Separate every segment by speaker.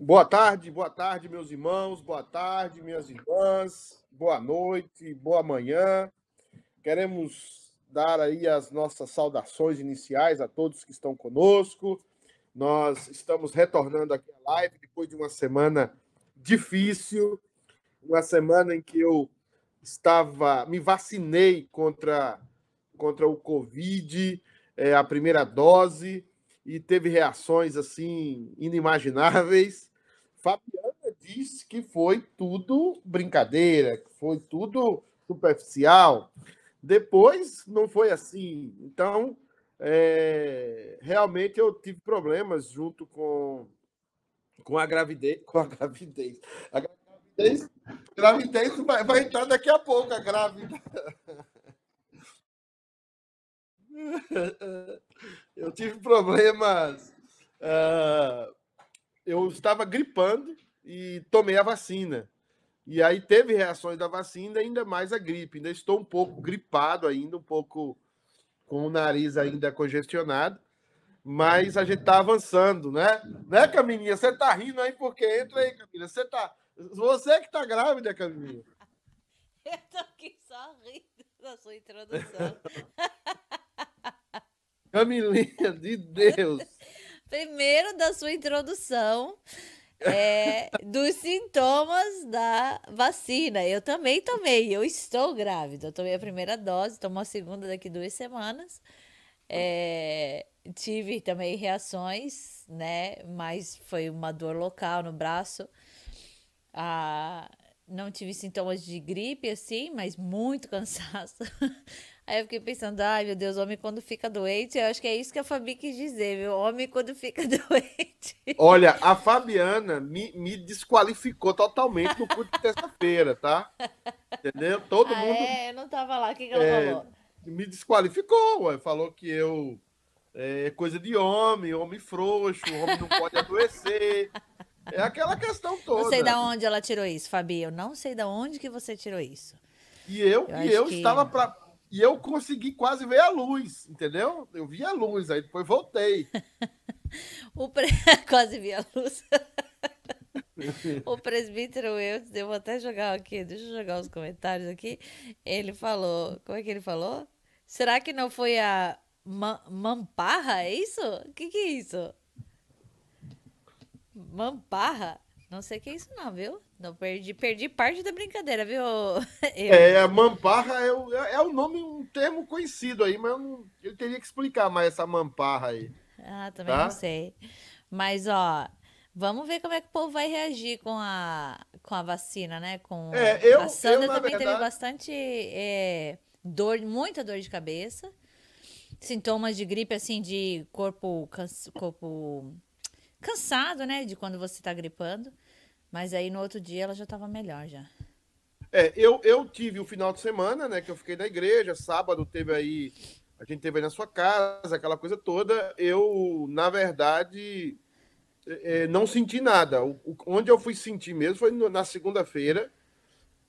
Speaker 1: Boa tarde, boa tarde, meus irmãos, boa tarde, minhas irmãs, boa noite, boa manhã. Queremos dar aí as nossas saudações iniciais a todos que estão conosco. Nós estamos retornando aqui à live depois de uma semana difícil, uma semana em que eu estava, me vacinei contra, contra o Covid, é, a primeira dose, e teve reações assim inimagináveis. Fabiana disse que foi tudo brincadeira, que foi tudo superficial. Depois não foi assim. Então, é, realmente eu tive problemas junto com, com a gravidez. Com a gravidez. A gravidez, gravidez vai, vai entrar daqui a pouco, a grávida. Eu tive problemas. Uh, eu estava gripando e tomei a vacina. E aí teve reações da vacina, ainda mais a gripe. Ainda estou um pouco gripado ainda, um pouco com o nariz ainda congestionado, mas a gente está avançando, né? Né, Camininha? Você está rindo aí porque entra aí, Camininha. Você tá você que está grávida, Camininha.
Speaker 2: Eu tô aqui só rindo da sua introdução.
Speaker 1: Camilinha, de Deus.
Speaker 2: Primeiro da sua introdução é, dos sintomas da vacina. Eu também tomei, eu estou grávida. Eu tomei a primeira dose, tomo a segunda daqui duas semanas. É, tive também reações, né? Mas foi uma dor local no braço. Ah, não tive sintomas de gripe, assim, mas muito cansaço. Aí eu fiquei pensando, ai meu Deus, homem quando fica doente, eu acho que é isso que a Fabi quis dizer, viu? Homem quando fica doente.
Speaker 1: Olha, a Fabiana me, me desqualificou totalmente no culto de terça-feira, tá? Entendeu? Todo ah, mundo.
Speaker 2: É, eu não tava lá, o que, que ela é, falou?
Speaker 1: Me desqualificou, ué. falou que eu. É coisa de homem, homem frouxo, homem não pode adoecer. É aquela questão toda.
Speaker 2: Não sei de onde ela tirou isso, Fabi. Eu não sei de onde que você tirou isso.
Speaker 1: E eu, eu e eu que... estava para e eu consegui quase ver a luz, entendeu? Eu vi a luz, aí depois voltei.
Speaker 2: o pre... Quase vi a luz. o presbítero eu, eu vou até jogar aqui, deixa eu jogar os comentários aqui. Ele falou, como é que ele falou? Será que não foi a Mamparra, é isso? O que, que é isso? Mamparra? Não sei o que é isso não, viu? Não perdi, perdi parte da brincadeira, viu?
Speaker 1: Eu. É, mamparra é o, é o nome, um termo conhecido aí, mas eu, não, eu teria que explicar mais essa mamparra aí.
Speaker 2: Ah, também tá? não sei. Mas, ó, vamos ver como é que o povo vai reagir com a, com a vacina, né? Com
Speaker 1: é, eu,
Speaker 2: a Sandra
Speaker 1: eu,
Speaker 2: também
Speaker 1: verdade...
Speaker 2: teve bastante é, dor, muita dor de cabeça. Sintomas de gripe, assim, de corpo, corpo cansado, né? De quando você tá gripando. Mas aí no outro dia ela já estava melhor já.
Speaker 1: É, eu, eu tive o final de semana, né? Que eu fiquei na igreja, sábado teve aí. A gente teve aí na sua casa, aquela coisa toda. Eu, na verdade, é, é não senti nada. O, o, onde eu fui sentir mesmo foi na segunda-feira,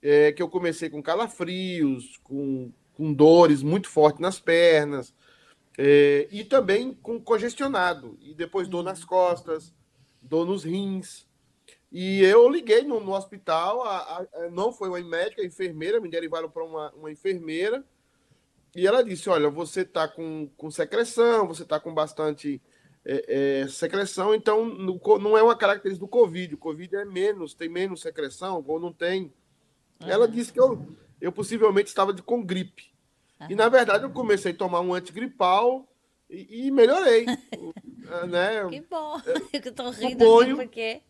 Speaker 1: é, que eu comecei com calafrios, com, com dores muito fortes nas pernas, é, e também com congestionado. E depois dor nas costas, dor nos rins. E eu liguei no, no hospital, a, a, não foi uma médica, a enfermeira, me derivaram para uma, uma enfermeira, e ela disse: Olha, você está com, com secreção, você está com bastante é, é, secreção, então no, não é uma característica do Covid. O Covid é menos, tem menos secreção, ou não tem. Uhum. Ela disse que eu, eu possivelmente estava de, com gripe. Uhum. E na verdade eu comecei a tomar um antigripal e, e melhorei. né?
Speaker 2: Que bom, eu estou rindo suponho, porque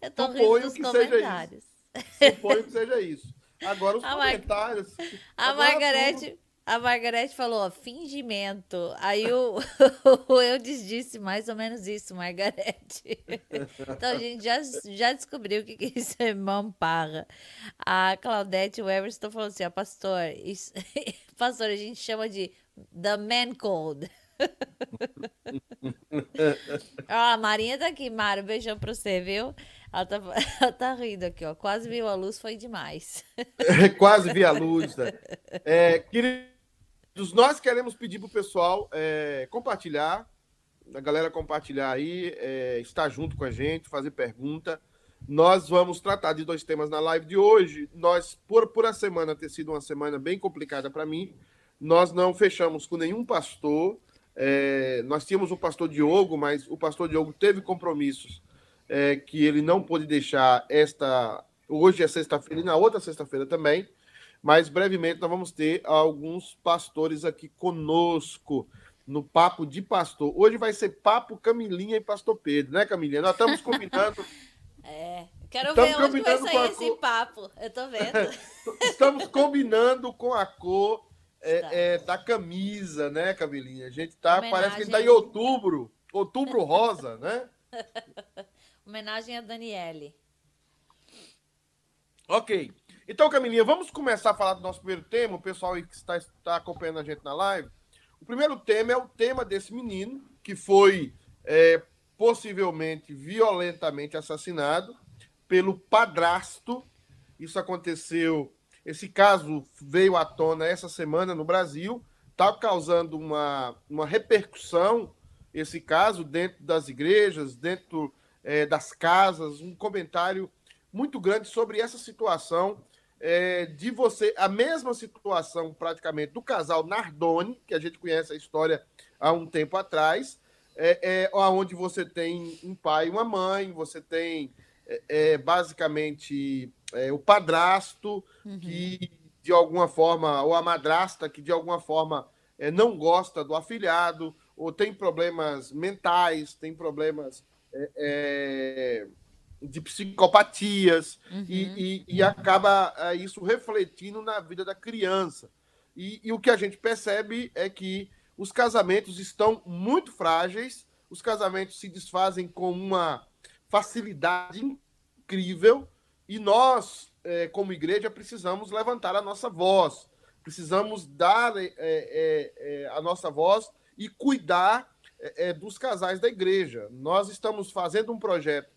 Speaker 2: eu tô
Speaker 1: rindo dos comentários. Suponho que seja isso. Agora os a comentários.
Speaker 2: A Margarete. A Margarete falou, fingimento. Aí o, o Eudes disse mais ou menos isso, Margarete. Então a gente já, já descobriu o que, que isso é mamparra. A Claudete, o Everton falou assim, ó, pastor, isso, pastor, a gente chama de the man cold. ó, a Marinha tá aqui, Mário, beijão pra você, viu? Ela tá, ela tá rindo aqui, ó. Quase viu a luz, foi demais.
Speaker 1: Quase vi a luz. Né? É, queridos, nós queremos pedir pro pessoal é, compartilhar a galera compartilhar aí, é, estar junto com a gente, fazer pergunta. Nós vamos tratar de dois temas na live de hoje. Nós, por, por a semana ter sido uma semana bem complicada para mim, nós não fechamos com nenhum pastor. É, nós tínhamos o pastor Diogo, mas o pastor Diogo teve compromissos é, que ele não pôde deixar esta. Hoje é sexta-feira e na outra sexta-feira também. Mas brevemente nós vamos ter alguns pastores aqui conosco no Papo de Pastor. Hoje vai ser Papo Camilinha e Pastor Pedro, né, Camilinha? Nós estamos combinando.
Speaker 2: é, quero ver onde vai sair esse cor... papo. Eu tô vendo.
Speaker 1: estamos combinando com a cor é, é, da camisa, né, Camilinha? A gente tá, Homenagem... parece que a gente tá em outubro, outubro rosa, né?
Speaker 2: Homenagem a Daniele.
Speaker 1: Ok. Então, Camilinha, vamos começar a falar do nosso primeiro tema. O pessoal aí que está, está acompanhando a gente na live. O primeiro tema é o tema desse menino que foi é, possivelmente violentamente assassinado pelo padrasto. Isso aconteceu. Esse caso veio à tona essa semana no Brasil. Está causando uma, uma repercussão esse caso dentro das igrejas, dentro é, das casas. Um comentário muito grande sobre essa situação é, de você, a mesma situação praticamente do casal Nardoni, que a gente conhece a história há um tempo atrás, é, é, onde você tem um pai e uma mãe, você tem é, é basicamente é, o padrasto, uhum. que de alguma forma, ou a madrasta, que de alguma forma é, não gosta do afilhado, ou tem problemas mentais, tem problemas de psicopatias uhum. e, e, e, acaba uh, isso refletindo na vida da criança. E, e, o que a gente percebe é que os casamentos estão muito frágeis, os casamentos se desfazem com uma facilidade incrível e nós, eh, como igreja, precisamos levantar a nossa voz, precisamos dar eh, eh, a nossa voz e cuidar dos casais da igreja. Nós estamos fazendo um projeto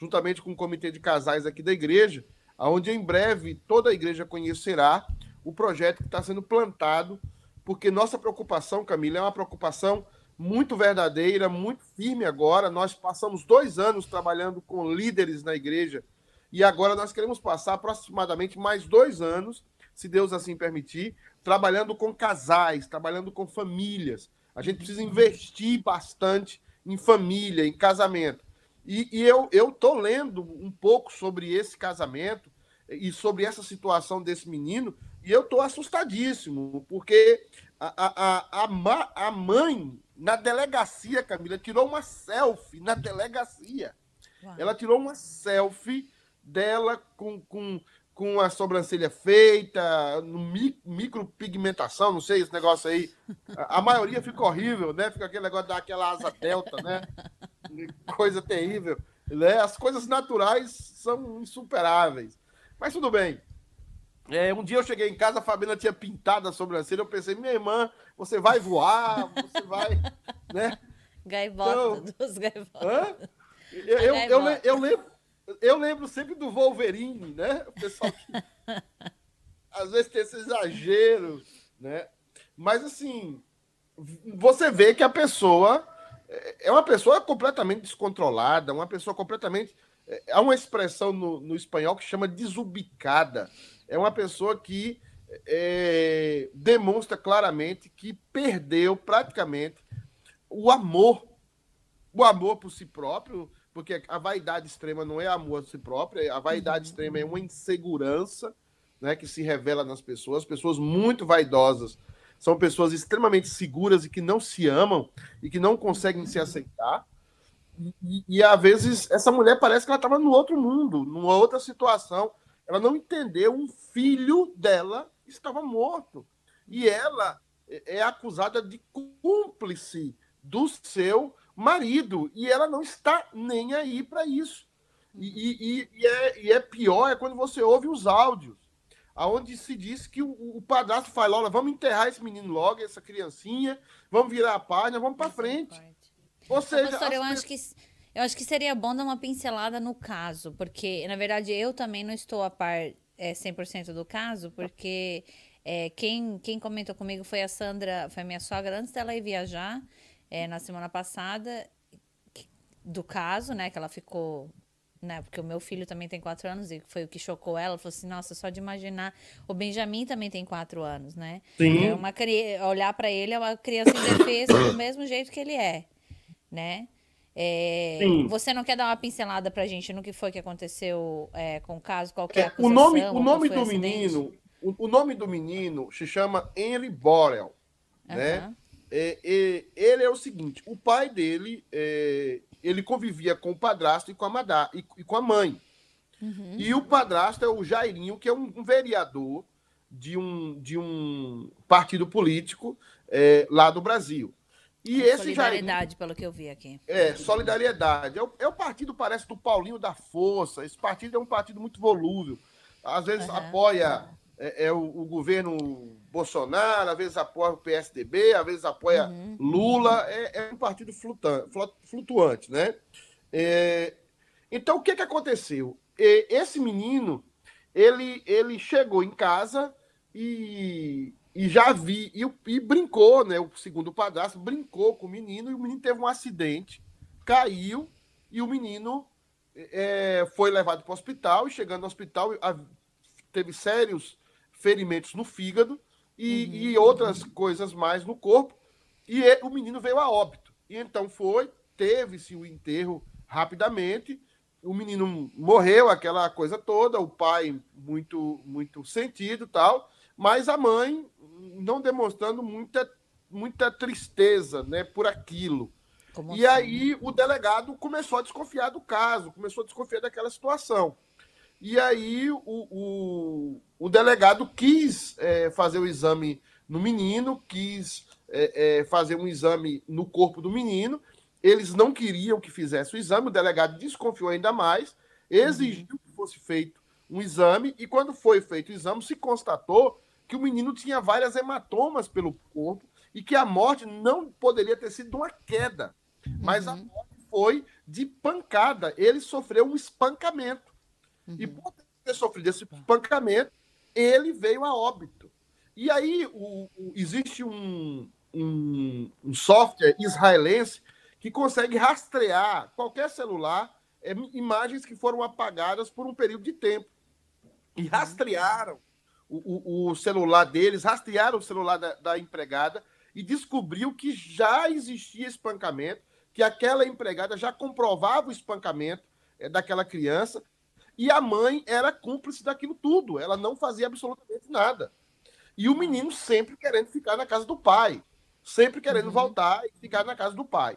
Speaker 1: juntamente com o comitê de casais aqui da igreja, onde em breve toda a igreja conhecerá o projeto que está sendo plantado, porque nossa preocupação, Camila, é uma preocupação muito verdadeira, muito firme agora. Nós passamos dois anos trabalhando com líderes na igreja e agora nós queremos passar aproximadamente mais dois anos, se Deus assim permitir, trabalhando com casais, trabalhando com famílias. A gente precisa investir bastante em família, em casamento. E, e eu estou lendo um pouco sobre esse casamento e sobre essa situação desse menino, e eu estou assustadíssimo, porque a, a, a, a mãe, na delegacia, Camila, tirou uma selfie na delegacia. Uau. Ela tirou uma selfie dela com, com, com a sobrancelha feita, no micropigmentação, não sei, esse negócio aí. A, a maioria fica horrível, né? Fica aquele negócio daquela asa delta, né? coisa terrível. Né? As coisas naturais são insuperáveis. Mas tudo bem. É, um dia eu cheguei em casa, a Fabiana tinha pintado a sobrancelha. Eu pensei, minha irmã, você vai voar, você vai. Né?
Speaker 2: Gaivota então, dos gaivotas.
Speaker 1: Eu, eu, eu, eu, lembro, eu lembro sempre do Wolverine, né? O pessoal que às vezes tem esse exagero, né? Mas assim, você vê que a pessoa é uma pessoa completamente descontrolada, uma pessoa completamente. É, há uma expressão no, no espanhol que chama desubicada. É uma pessoa que é, demonstra claramente que perdeu praticamente o amor, o amor por si próprio, porque a vaidade extrema não é amor a si próprio, a vaidade uhum. extrema é uma insegurança né, que se revela nas pessoas, pessoas muito vaidosas são pessoas extremamente seguras e que não se amam e que não conseguem se aceitar. E, e, às vezes essa mulher parece que ela estava no outro mundo, numa outra situação. Ela não entendeu, um filho dela estava morto. E ela é, é acusada de cúmplice do seu marido. E ela não está nem aí para isso. E, e, e, é, e é pior é quando você ouve os áudios aonde se diz que o, o padrasto fala, olha, vamos enterrar esse menino logo, essa criancinha, vamos virar a página, vamos para frente.
Speaker 2: Ou seja, Professor, eu acho que eu acho que seria bom dar uma pincelada no caso, porque na verdade eu também não estou a par é, 100% do caso, porque é, quem, quem comentou comigo foi a Sandra, foi a minha sogra, antes dela ir viajar. é, na semana passada do caso, né? Que ela ficou né? Porque o meu filho também tem quatro anos e foi o que chocou ela. Ela falou assim: nossa, só de imaginar. O Benjamin também tem quatro anos, né?
Speaker 1: Sim.
Speaker 2: É uma, olhar para ele é uma criança indefesa do mesmo jeito que ele é, né? É, você não quer dar uma pincelada pra gente no que foi que aconteceu é, com o caso? Qual é a
Speaker 1: acusação, O nome, o nome do menino, o, o, nome do menino se chama Henry Borel, uhum. né? É, é, ele é o seguinte: o pai dele é, ele convivia com o padrasto e com a, madá, e, e com a mãe. Uhum. E o padrasto é o Jairinho, que é um, um vereador de um, de um partido político é, lá do Brasil.
Speaker 2: E é esse solidariedade, Jairinho, pelo que eu vi aqui.
Speaker 1: É, solidariedade. É o, é o, partido, parece, do Paulinho da Força. Esse partido é um partido muito volúvel. Às vezes uhum. apoia é, é o, o, governo Bolsonaro, às vezes apoia o PSDB, às vezes apoia uhum. Lula, é, é, um partido flutuante, né? É, então, o que, que aconteceu? Esse menino, ele, ele chegou em casa e, e já vi, e, e brincou, né? O segundo padrasto brincou com o menino e o menino teve um acidente, caiu e o menino é, foi levado para o hospital e chegando no hospital teve sérios ferimentos no fígado e, uhum. e outras coisas mais no corpo. E ele, o menino veio a óbito. E então foi, teve-se o enterro rapidamente. O menino morreu, aquela coisa toda, o pai muito muito sentido tal, mas a mãe não demonstrando muita, muita tristeza né, por aquilo. Como e assim? aí o delegado começou a desconfiar do caso, começou a desconfiar daquela situação. E aí o, o, o delegado quis é, fazer o exame no menino, quis é, é, fazer um exame no corpo do menino. Eles não queriam que fizesse o exame, o delegado desconfiou ainda mais, exigiu uhum. que fosse feito um exame, e quando foi feito o exame, se constatou que o menino tinha várias hematomas pelo corpo e que a morte não poderia ter sido uma queda, mas uhum. a morte foi de pancada. Ele sofreu um espancamento. Uhum. E por ter sofrido esse espancamento, ele veio a óbito. E aí o, o, existe um, um, um, software israelense que consegue rastrear qualquer celular é, imagens que foram apagadas por um período de tempo. E uhum. rastrearam o, o celular deles, rastrearam o celular da, da empregada e descobriu que já existia espancamento, que aquela empregada já comprovava o espancamento é, daquela criança e a mãe era cúmplice daquilo tudo. Ela não fazia absolutamente nada. E o menino sempre querendo ficar na casa do pai. Sempre querendo uhum. voltar e ficar na casa do pai.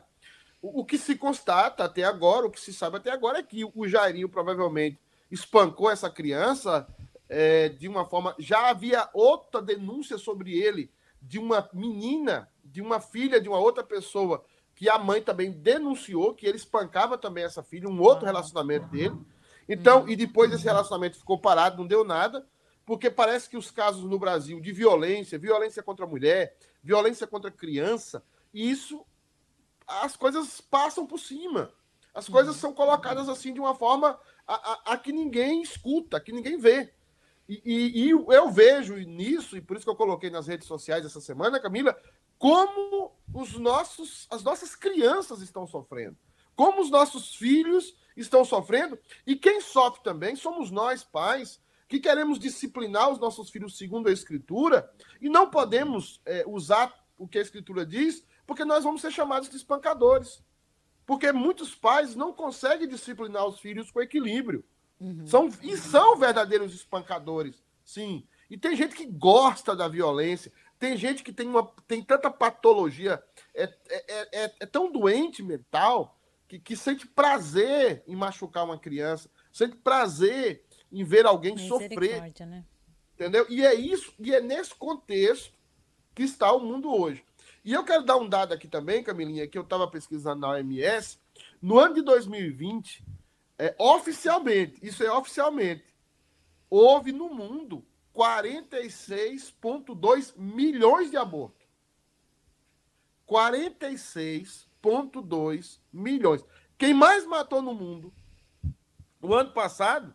Speaker 1: O, o, que se constata até agora, o que se sabe até agora é que o Jairinho provavelmente espancou essa criança é, de uma forma. Já havia outra denúncia sobre ele de uma menina, de uma filha de uma outra pessoa, que a mãe também denunciou que ele espancava também essa filha, um outro relacionamento dele. Então, e depois esse relacionamento ficou parado, não deu nada, porque parece que os casos no Brasil de violência, violência contra a mulher, violência contra a criança, isso as coisas passam por cima. As coisas são colocadas assim de uma forma a, a, a que ninguém escuta, a que ninguém vê. E, e, e, eu vejo nisso, e por isso que eu coloquei nas redes sociais essa semana, Camila, como os nossos, as nossas crianças estão sofrendo. Como os nossos filhos estão sofrendo. E quem sofre também somos nós, pais, que queremos disciplinar os nossos filhos segundo a Escritura e não podemos é, usar o que a Escritura diz, porque nós vamos ser chamados de espancadores. Porque muitos pais não conseguem disciplinar os filhos com equilíbrio. Uhum. São, e são verdadeiros espancadores, sim. E tem gente que gosta da violência, tem gente que tem, uma, tem tanta patologia, é, é, é, é tão doente mental, que, que sente prazer em machucar uma criança, sente prazer em ver alguém sofrer. Né? Entendeu? E é isso, e é nesse contexto que está o mundo hoje. E eu quero dar um dado aqui também, Camilinha, que eu estava pesquisando na OMS. No ano de 2020, é, oficialmente, isso é oficialmente, houve no mundo 46,2 milhões de abortos. 46 1,2 milhões. Quem mais matou no mundo o ano passado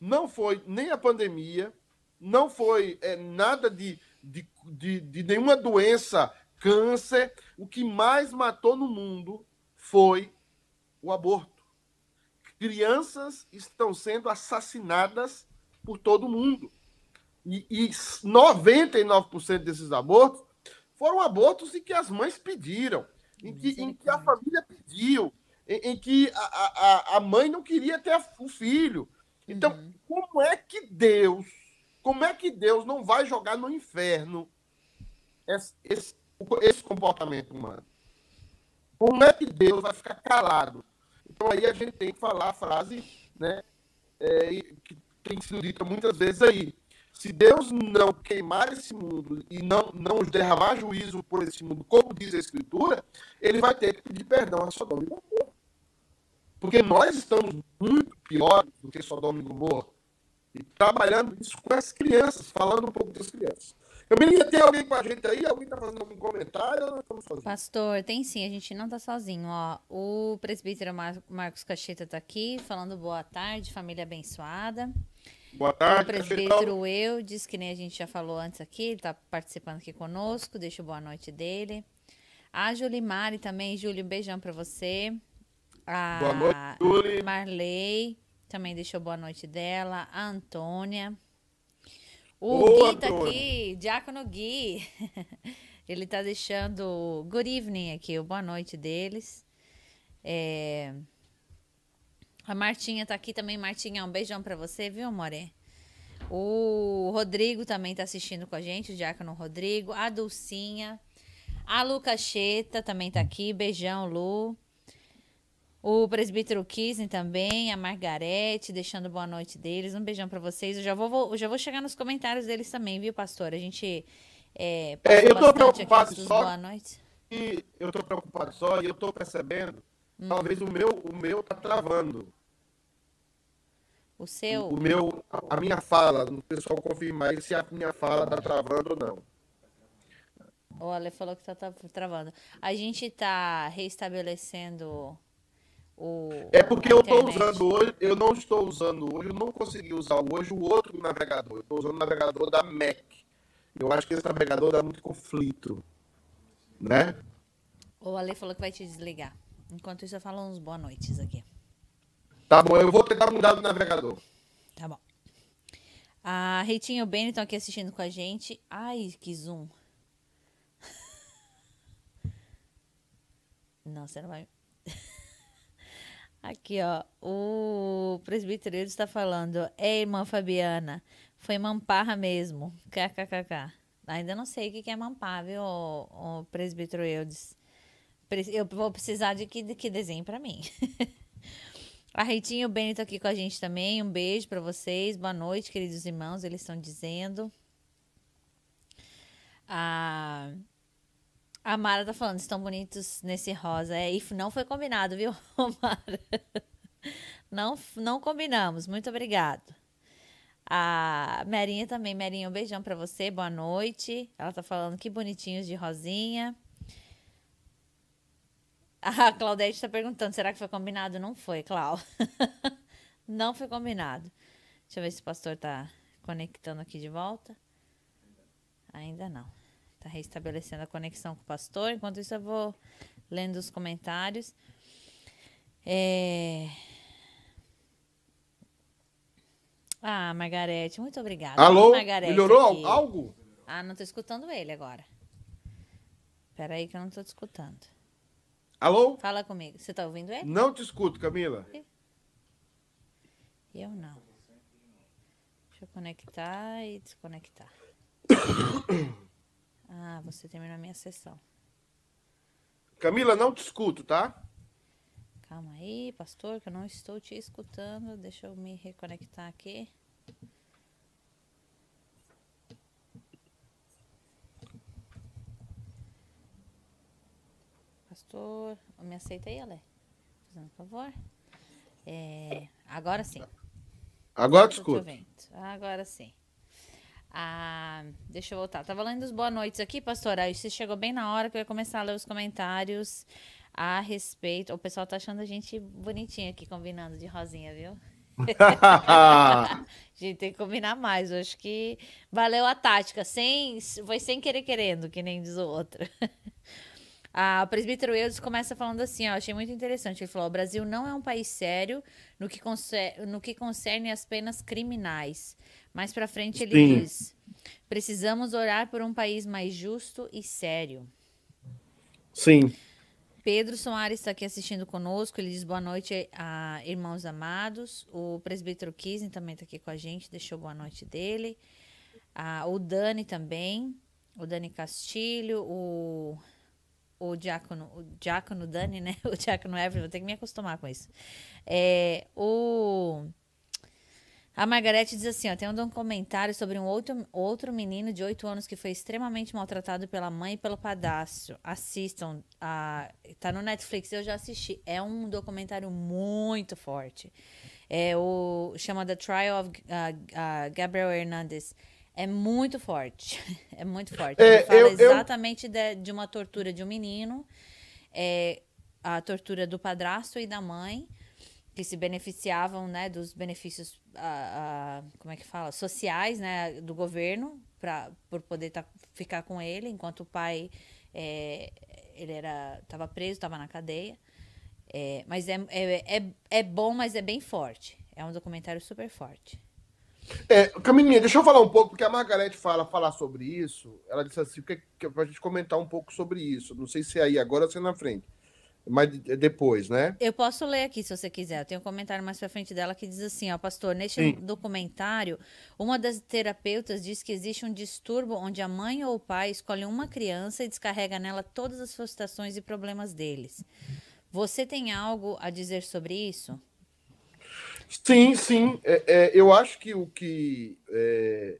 Speaker 1: não foi nem a pandemia, não foi é, nada de, de, de, de nenhuma doença câncer. O que mais matou no mundo foi o aborto. Crianças estão sendo assassinadas por todo mundo. E, e 99% desses abortos foram abortos em que as mães pediram, em que, em que a família pediu, em, em que a, a, a mãe não queria ter o filho. Então, uhum. como é que Deus, como é que Deus não vai jogar no inferno esse, esse, esse comportamento humano? Como é que Deus vai ficar calado? Então aí a gente tem que falar a frase, né, é, que tem sido dita muitas vezes aí. Se Deus não queimar esse mundo e não, não derramar juízo por esse mundo, como diz a Escritura, ele vai ter que pedir perdão a Sodoma e Gomorra. Porque nós estamos muito piores do que Sodoma e Gomorra. E trabalhando isso com as crianças, falando um pouco das crianças. Camilinha, tem alguém com a gente aí? Alguém está fazendo algum comentário ou nós estamos
Speaker 2: sozinhos? Pastor, tem sim, a gente não está sozinho. Ó, o presbítero Mar Marcos Cacheta está aqui, falando boa tarde, família abençoada.
Speaker 1: Boa tarde,
Speaker 2: O presbítero eu, diz que nem a gente já falou antes aqui, ele está participando aqui conosco, deixa boa noite dele. A Julimari também, Júlio, um beijão para você. A boa noite. Marley também deixou boa noite dela. A Antônia. O Gui tá aqui, Diácono Gui. Ele tá deixando good evening aqui, o boa noite deles. É... A Martinha tá aqui também. Martinha, um beijão para você, viu, More? O Rodrigo também tá assistindo com a gente, o Diácono Rodrigo. A Dulcinha. A Luca Cheta também tá aqui. Beijão, Lu. O presbítero Kissen também, a Margarete, deixando boa noite deles. Um beijão para vocês. Eu já vou, já vou chegar nos comentários deles também, viu, pastor? A gente. É,
Speaker 1: é eu tô preocupado só. Boa noite. E eu tô preocupado só e eu tô percebendo. Hum. Talvez o meu, o meu tá travando.
Speaker 2: O seu?
Speaker 1: O, meu, a, minha fala, o pessoal confirmar se a minha fala tá travando ou não.
Speaker 2: O Ale falou que tá, tá travando. A gente tá restabelecendo o,
Speaker 1: é porque eu estou usando hoje, eu não estou usando hoje, eu não consegui usar hoje o outro navegador. Eu estou usando o navegador da Mac. Eu acho que esse navegador dá muito conflito. Né?
Speaker 2: O Ale falou que vai te desligar. Enquanto isso, eu falo uns boa noites aqui.
Speaker 1: Tá bom, eu vou tentar mudar o navegador.
Speaker 2: Tá bom. A Reitinho e o Benny estão aqui assistindo com a gente. Ai, que zoom. Não, você não vai. Aqui, ó. O presbítero está falando. É, irmã Fabiana. Foi mamparra mesmo. KKKK. Ainda não sei o que é mampar, viu, o, o presbítero Eudes. Eu vou precisar de que, de que desenho para mim. a Reitinho e o Benito aqui com a gente também. Um beijo para vocês. Boa noite, queridos irmãos. Eles estão dizendo. Ah, a Mara tá falando, estão bonitos nesse rosa. É, e não foi combinado, viu, Mara? Não, não combinamos. Muito obrigado. A Merinha também. Merinha, um beijão para você. Boa noite. Ela tá falando que bonitinhos de rosinha. A Claudete tá perguntando, será que foi combinado? Não foi, Clau. não foi combinado. Deixa eu ver se o pastor tá conectando aqui de volta. Ainda não. Tá restabelecendo a conexão com o pastor. Enquanto isso, eu vou lendo os comentários. É... Ah, Margarete, muito obrigada.
Speaker 1: Alô?
Speaker 2: Margarete
Speaker 1: Melhorou aqui. algo?
Speaker 2: Ah, não tô escutando ele agora. Espera aí que eu não tô te escutando.
Speaker 1: Alô?
Speaker 2: Fala comigo. Você tá ouvindo ele?
Speaker 1: Não te escuto, Camila.
Speaker 2: Eu não. Deixa eu conectar e desconectar. Ah, você terminou a minha sessão.
Speaker 1: Camila, não te escuto, tá?
Speaker 2: Calma aí, pastor, que eu não estou te escutando. Deixa eu me reconectar aqui. Pastor, me aceita aí, Ale? Fazendo favor. É, agora sim.
Speaker 1: Agora te escuto.
Speaker 2: Agora sim. Ah, deixa eu voltar. Tava lendo os boa noites aqui, pastora. Você chegou bem na hora que eu ia começar a ler os comentários a respeito. O pessoal tá achando a gente bonitinha aqui, combinando de rosinha, viu? a gente tem que combinar mais. Eu acho que valeu a tática. Sem, foi sem querer querendo, que nem diz o outro. A, o presbítero Eudes começa falando assim, ó, achei muito interessante. Ele falou: o Brasil não é um país sério no que, concerne, no que concerne as penas criminais. Mais para frente ele Sim. diz: precisamos orar por um país mais justo e sério.
Speaker 1: Sim.
Speaker 2: Pedro Soares está aqui assistindo conosco. Ele diz boa noite, a irmãos amados. O presbítero Kissen também está aqui com a gente, deixou boa noite dele. Ah, o Dani também. O Dani Castilho. O o diácono, o diácono Dani, né? O diácono Evelyn, vou ter que me acostumar com isso. É, o a Margarete diz assim, ó, tem um comentário sobre um outro, outro menino de 8 anos que foi extremamente maltratado pela mãe e pelo padastro. Assistam, a, tá no Netflix, eu já assisti. É um documentário muito forte. É o chama The Trial of uh, uh, Gabriel Hernandez. É muito forte. É muito forte. É, Ele fala eu, exatamente eu... De, de, uma tortura de um menino, é, a tortura do padrasto e da mãe, que se beneficiavam né, dos benefícios, como é que fala, sociais né, do governo, pra, por poder tá, ficar com ele, enquanto o pai é, ele era estava preso, estava na cadeia. É, mas é, é, é, é bom, mas é bem forte. É um documentário super forte.
Speaker 1: É, Camininha, deixa eu falar um pouco, porque a Margarete fala falar sobre isso. Ela disse assim, que, que, pra gente comentar um pouco sobre isso. Não sei se é aí agora ou se é na frente. Mas depois, né?
Speaker 2: Eu posso ler aqui se você quiser. Eu tenho um comentário mais pra frente dela que diz assim, ó, pastor, neste Sim. documentário, uma das terapeutas diz que existe um distúrbio onde a mãe ou o pai escolhe uma criança e descarrega nela todas as frustrações e problemas deles. Você tem algo a dizer sobre isso?
Speaker 1: Sim, sim. É, é, eu acho que o que, é,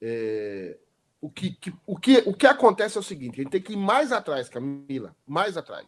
Speaker 1: é, o, que, que, o, que, o que acontece é o seguinte: a gente tem que ir mais atrás, Camila, mais atrás.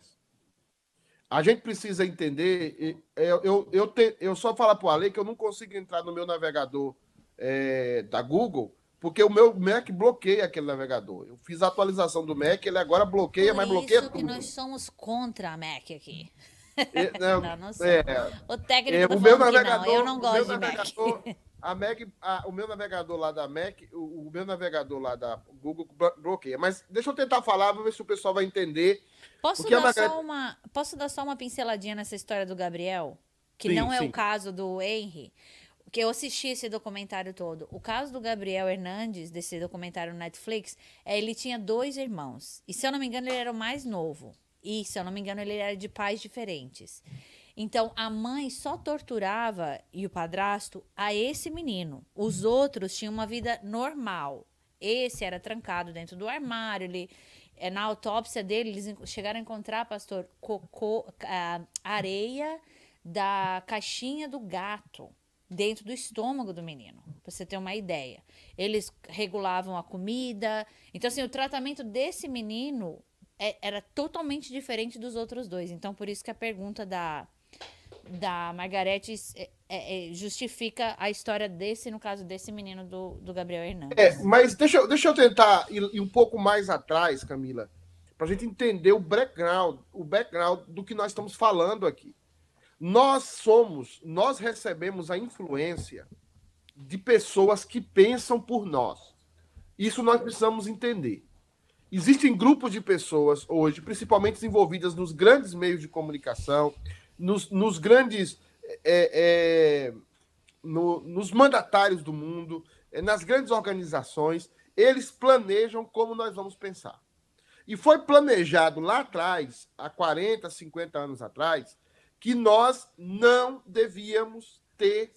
Speaker 1: A gente precisa entender. Eu, eu, eu, te, eu só falo para o Ale que eu não consigo entrar no meu navegador é, da Google, porque o meu Mac bloqueia aquele navegador. Eu fiz a atualização do Mac, ele agora bloqueia, Por mas bloqueia tudo.
Speaker 2: Que nós somos contra a Mac aqui.
Speaker 1: não, não, não É,
Speaker 2: o técnico é, tá o meu navegador, não, eu não gosto de Mac.
Speaker 1: A Mac a, o meu navegador lá da Mac, o, o, meu navegador lá da Google bloqueia. Mas deixa eu tentar falar, vou ver se o pessoal vai entender.
Speaker 2: Posso, dar, só uma, posso dar só uma pinceladinha nessa história do Gabriel? Que sim, não é sim. o caso do Henry. Que eu assisti esse documentário todo. O caso do Gabriel Hernandes, desse documentário no Netflix, é ele tinha dois irmãos. E se eu não me engano, ele era o mais novo. E, se eu não me engano, ele era de pais diferentes. Então, a mãe só torturava, e o padrasto, a esse menino. Os outros tinham uma vida normal. Esse era trancado dentro do armário. Ele, é, na autópsia dele, eles chegaram a encontrar, pastor, cocô, areia da caixinha do gato dentro do estômago do menino, para você ter uma ideia. Eles regulavam a comida. Então, assim, o tratamento desse menino é, era totalmente diferente dos outros dois. Então, por isso que a pergunta da, da Margarete é, é, é, justifica a história desse, no caso desse menino do, do Gabriel Hernandes.
Speaker 1: É, mas deixa, eu, deixa eu tentar ir, ir um pouco mais atrás, Camila, para a gente entender o background, o background do que nós estamos falando aqui. Nós somos, nós recebemos a influência de pessoas que pensam por nós. Isso nós precisamos entender. Existem grupos de pessoas hoje, principalmente envolvidas nos grandes meios de comunicação, nos, nos grandes. É, é, no, nos mandatários do mundo, é, nas grandes organizações, eles planejam como nós vamos pensar. E foi planejado lá atrás, há 40, 50 anos atrás, que nós não devíamos ter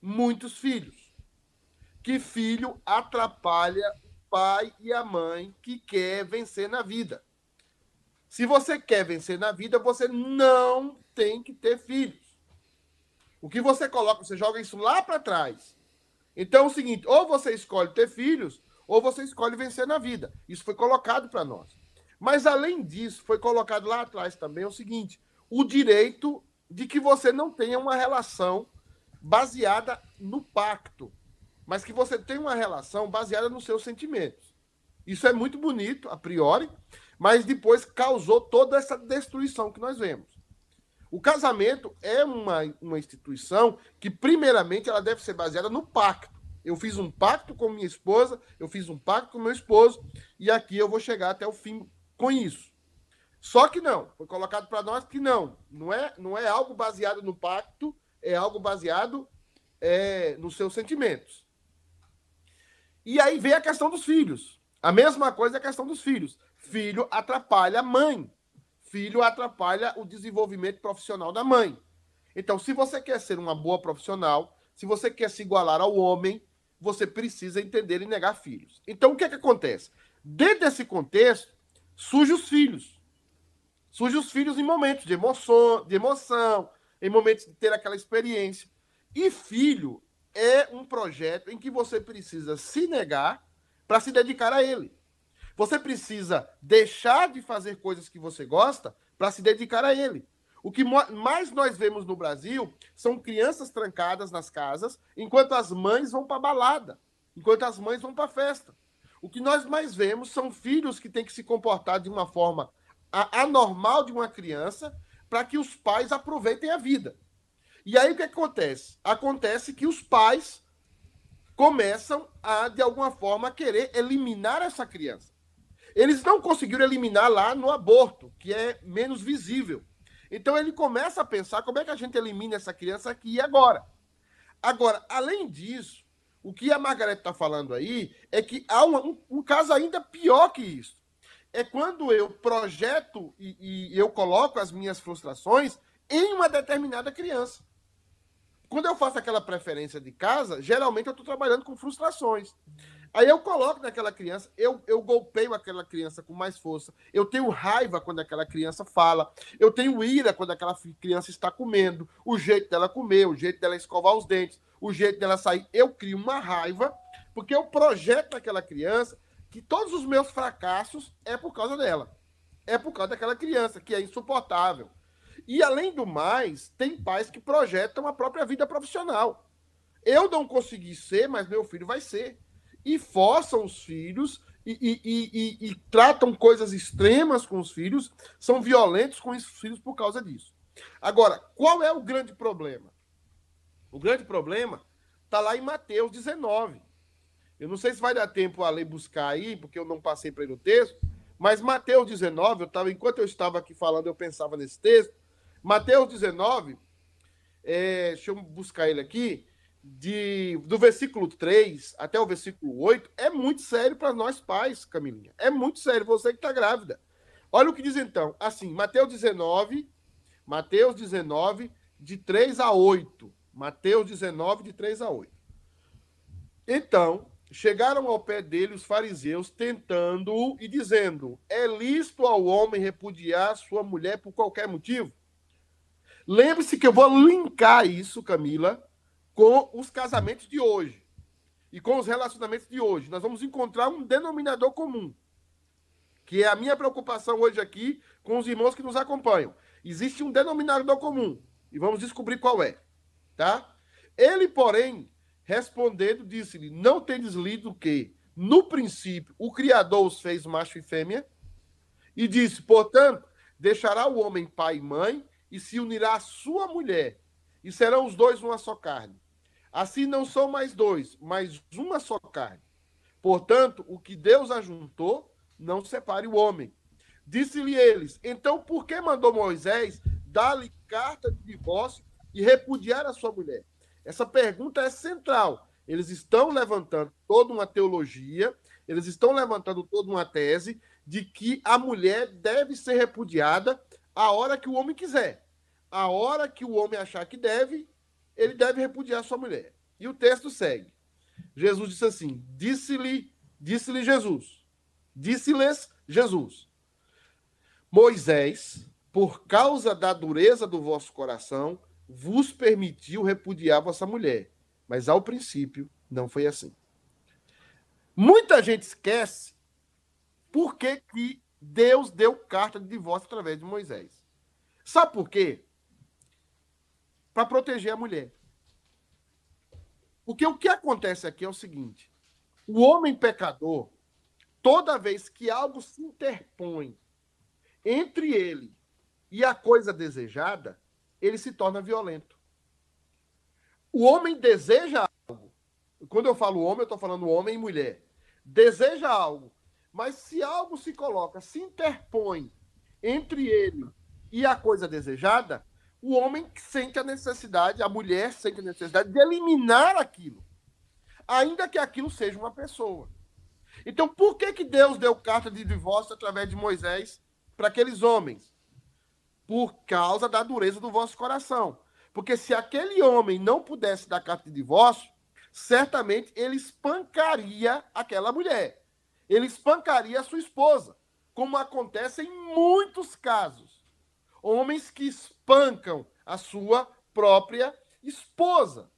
Speaker 1: muitos filhos. Que filho atrapalha pai e a mãe que quer vencer na vida. Se você quer vencer na vida, você não tem que ter filhos. O que você coloca, você joga isso lá para trás. Então é o seguinte: ou você escolhe ter filhos, ou você escolhe vencer na vida. Isso foi colocado para nós. Mas além disso, foi colocado lá atrás também o seguinte: o direito de que você não tenha uma relação baseada no pacto mas que você tem uma relação baseada nos seus sentimentos. Isso é muito bonito, a priori, mas depois causou toda essa destruição que nós vemos. O casamento é uma, uma instituição que, primeiramente, ela deve ser baseada no pacto. Eu fiz um pacto com minha esposa, eu fiz um pacto com meu esposo, e aqui eu vou chegar até o fim com isso. Só que não, foi colocado para nós que não, não é, não é algo baseado no pacto, é algo baseado é, nos seus sentimentos. E aí vem a questão dos filhos. A mesma coisa é a questão dos filhos. Filho atrapalha a mãe. Filho atrapalha o desenvolvimento profissional da mãe. Então, se você quer ser uma boa profissional, se você quer se igualar ao homem, você precisa entender e negar filhos. Então, o que é que acontece? Dentro desse contexto, surgem os filhos. Surgem os filhos em momentos de emoção, de emoção, em momentos de ter aquela experiência. E filho é um projeto em que você precisa se negar para se dedicar a ele. Você precisa deixar de fazer coisas que você gosta para se dedicar a ele. O que mais nós vemos no Brasil são crianças trancadas nas casas, enquanto as mães vão para balada, enquanto as mães vão para festa. O que nós mais vemos são filhos que têm que se comportar de uma forma anormal de uma criança para que os pais aproveitem a vida. E aí o que acontece? Acontece que os pais começam a, de alguma forma, querer eliminar essa criança. Eles não conseguiram eliminar lá no aborto, que é menos visível. Então ele começa a pensar como é que a gente elimina essa criança aqui e agora. Agora, além disso, o que a Margarete está falando aí é que há um, um, caso ainda pior que isso. É quando eu projeto e, e eu coloco as minhas frustrações em uma determinada criança. Quando eu faço aquela preferência de casa, geralmente eu estou trabalhando com frustrações. Aí eu coloco naquela criança, eu, eu golpeio aquela criança com mais força. Eu tenho raiva quando aquela criança fala. Eu tenho ira quando aquela criança está comendo. O jeito dela comer, o jeito dela escovar os dentes, o jeito dela sair. Eu crio uma raiva, porque eu projeto naquela criança que todos os meus fracassos é por causa dela. É por causa daquela criança, que é insuportável. E, além do mais, tem pais que projetam a própria vida profissional. Eu não consegui ser, mas meu filho vai ser e forçam os filhos e, e, e, e, tratam coisas extremas com os filhos, são violentos com os filhos por causa disso. Agora, qual é o grande problema? O grande problema está lá em Mateus 19. Eu não sei se vai dar tempo a ler buscar aí, porque eu não passei para ele o texto, mas Mateus 19, eu tava, enquanto eu estava aqui falando, eu pensava nesse texto. Mateus 19, é, deixa eu buscar ele aqui de, do versículo 3 até o versículo 8 é muito sério para nós pais, Camilinha. É muito sério, você que está grávida. Olha o que diz então, assim, Mateus 19, Mateus 19, de 3 a 8. Mateus 19, de 3 a 8. Então, chegaram ao pé dele os fariseus, tentando-o e dizendo: É lícito ao homem repudiar sua mulher por qualquer motivo? Lembre-se que eu vou linkar isso, Camila, com os casamentos de hoje e com os relacionamentos de hoje. Nós vamos encontrar um denominador comum, que é a minha preocupação hoje aqui com os irmãos que nos acompanham. Existe um denominador comum e vamos descobrir qual é, tá? Ele, porém, respondendo, disse-lhe: Não tendes lido que, no princípio, o Criador os fez macho e fêmea? E disse: Portanto, deixará o homem pai e mãe e se unirá à sua mulher, e serão os dois uma só carne. Assim não são mais dois, mas uma só carne. Portanto, o que Deus ajuntou, não separe o homem. Disse-lhe eles: Então por que mandou Moisés dar-lhe carta de divórcio e repudiar a sua mulher? Essa pergunta é central. Eles estão levantando toda uma teologia, eles estão levantando toda uma tese de que a mulher deve ser repudiada a hora que o homem quiser. A hora que o homem achar que deve, ele deve repudiar sua mulher. E o texto segue. Jesus disse assim: Disse-lhe, disse-lhe Jesus, disse-lhes Jesus: Moisés, por causa da dureza do vosso coração, vos permitiu repudiar vossa mulher. Mas ao princípio não foi assim. Muita gente esquece por que, que Deus deu carta de divórcio através de Moisés. Sabe por quê? Para proteger a mulher. Porque o que acontece aqui é o seguinte: o homem pecador, toda vez que algo se interpõe entre ele e a coisa desejada, ele se torna violento. O homem deseja algo. Quando eu falo homem, eu estou falando homem e mulher. Deseja algo. Mas se algo se coloca, se interpõe entre ele e a coisa desejada, o homem sente a necessidade, a mulher sente a necessidade de eliminar aquilo, ainda que aquilo seja uma pessoa. Então, por que, que Deus deu carta de divórcio através de Moisés para aqueles homens? Por causa da dureza do vosso coração. Porque se aquele homem não pudesse dar carta de divórcio, certamente ele espancaria aquela mulher. Ele espancaria a sua esposa, como acontece em muitos casos. Homens que espancam a sua própria esposa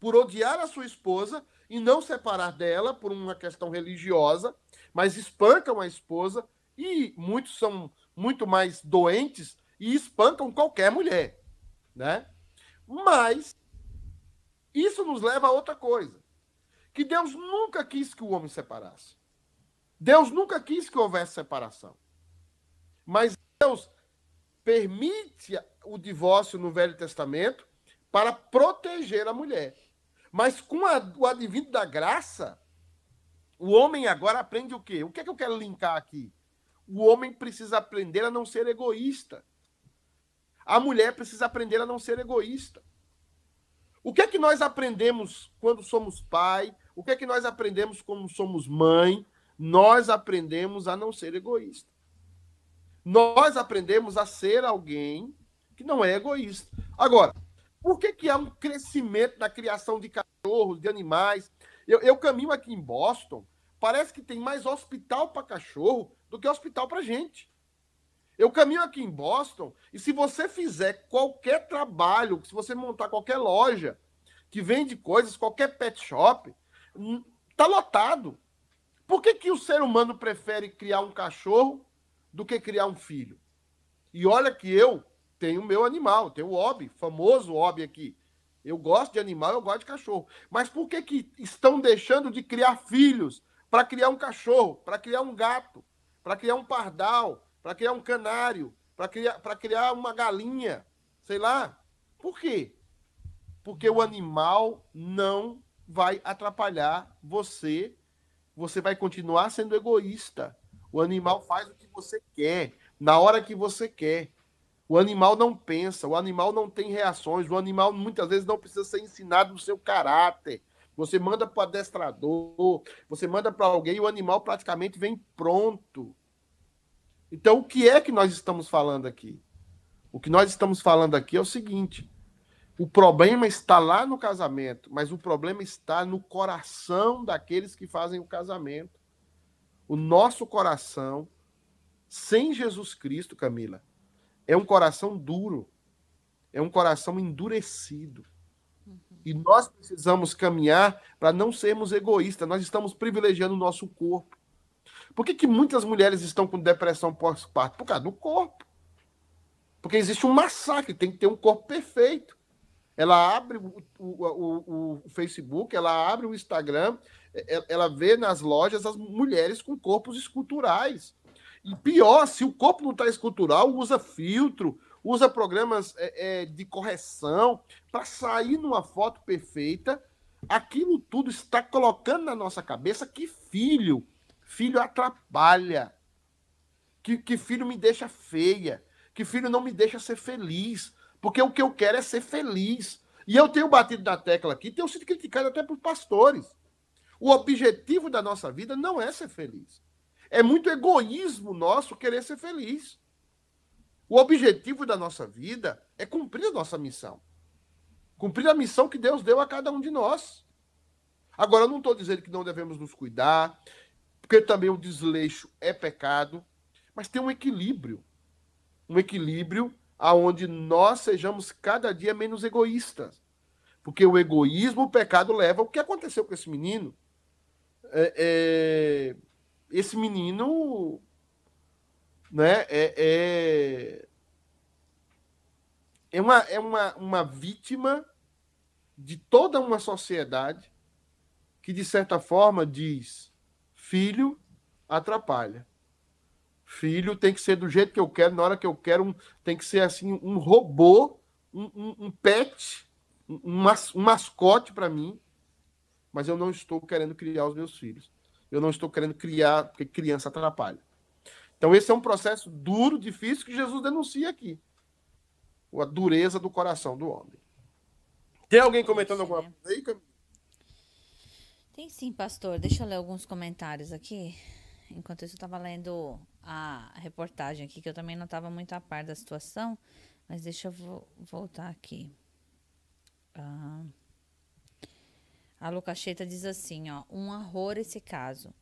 Speaker 1: por odiar a sua esposa e não separar dela por uma questão religiosa, mas espancam a esposa e muitos são muito mais doentes e espancam qualquer mulher, né? Mas isso nos leva a outra coisa, que Deus nunca quis que o homem separasse. Deus nunca quis que houvesse separação. Mas Deus permite o divórcio no Velho Testamento para proteger a mulher. Mas com a, o advento da graça, o homem agora aprende o quê? O que é que eu quero linkar aqui? O homem precisa aprender a não ser egoísta. A mulher precisa aprender a não ser egoísta. O que é que nós aprendemos quando somos pai? O que é que nós aprendemos quando somos mãe? Nós aprendemos a não ser egoísta. Nós aprendemos a ser alguém que não é egoísta. Agora, por que, que há um crescimento na criação de cachorros, de animais? Eu, eu caminho aqui em Boston, parece que tem mais hospital para cachorro do que hospital para gente. Eu caminho aqui em Boston e se você fizer qualquer trabalho, se você montar qualquer loja que vende coisas, qualquer pet shop, tá lotado. Por que, que o ser humano prefere criar um cachorro do que criar um filho? E olha que eu tenho o meu animal, tenho o hobby, famoso hobby aqui. Eu gosto de animal, eu gosto de cachorro. Mas por que, que estão deixando de criar filhos para criar um cachorro, para criar um gato, para criar um pardal, para criar um canário, para criar, criar uma galinha? Sei lá. Por quê? Porque o animal não vai atrapalhar você. Você vai continuar sendo egoísta. O animal faz o que você quer, na hora que você quer. O animal não pensa, o animal não tem reações, o animal muitas vezes não precisa ser ensinado no seu caráter. Você manda para o adestrador, você manda para alguém e o animal praticamente vem pronto. Então, o que é que nós estamos falando aqui? O que nós estamos falando aqui é o seguinte: o problema está lá no casamento, mas o problema está no coração daqueles que fazem o casamento. O nosso coração, sem Jesus Cristo, Camila, é um coração duro, é um coração endurecido. Uhum. E nós precisamos caminhar para não sermos egoístas, nós estamos privilegiando o nosso corpo. Por que, que muitas mulheres estão com depressão pós-parto? Por causa do corpo. Porque existe um massacre, tem que ter um corpo perfeito. Ela abre o, o, o, o Facebook, ela abre o Instagram, ela vê nas lojas as mulheres com corpos esculturais. E pior, se o corpo não está escultural, usa filtro, usa programas é, é, de correção para sair numa foto perfeita. Aquilo tudo está colocando na nossa cabeça que filho, filho atrapalha, que, que filho me deixa feia, que filho não me deixa ser feliz, porque o que eu quero é ser feliz. E eu tenho batido na tecla aqui, tenho sido criticado até por pastores. O objetivo da nossa vida não é ser feliz. É muito egoísmo nosso querer ser feliz. O objetivo da nossa vida é cumprir a nossa missão. Cumprir a missão que Deus deu a cada um de nós. Agora, eu não estou dizendo que não devemos nos cuidar, porque também o desleixo é pecado, mas tem um equilíbrio. Um equilíbrio aonde nós sejamos cada dia menos egoístas. Porque o egoísmo, o pecado leva. O que aconteceu com esse menino? É, é, esse menino né, é, é, é, uma, é uma, uma vítima de toda uma sociedade que, de certa forma, diz: filho atrapalha. Filho tem que ser do jeito que eu quero, na hora que eu quero, um, tem que ser assim um robô, um, um, um pet, um, um mascote para mim, mas eu não estou querendo criar os meus filhos. Eu não estou querendo criar, porque criança atrapalha. Então, esse é um processo duro, difícil, que Jesus denuncia aqui. A dureza do coração do homem. Tem alguém comentando alguma coisa aí, Camila?
Speaker 2: Tem sim, pastor. Deixa eu ler alguns comentários aqui. Enquanto isso, eu estava lendo a reportagem aqui, que eu também não estava muito a par da situação. Mas deixa eu vo voltar aqui. Ah, a Lucacheta diz assim, ó. Um horror esse caso.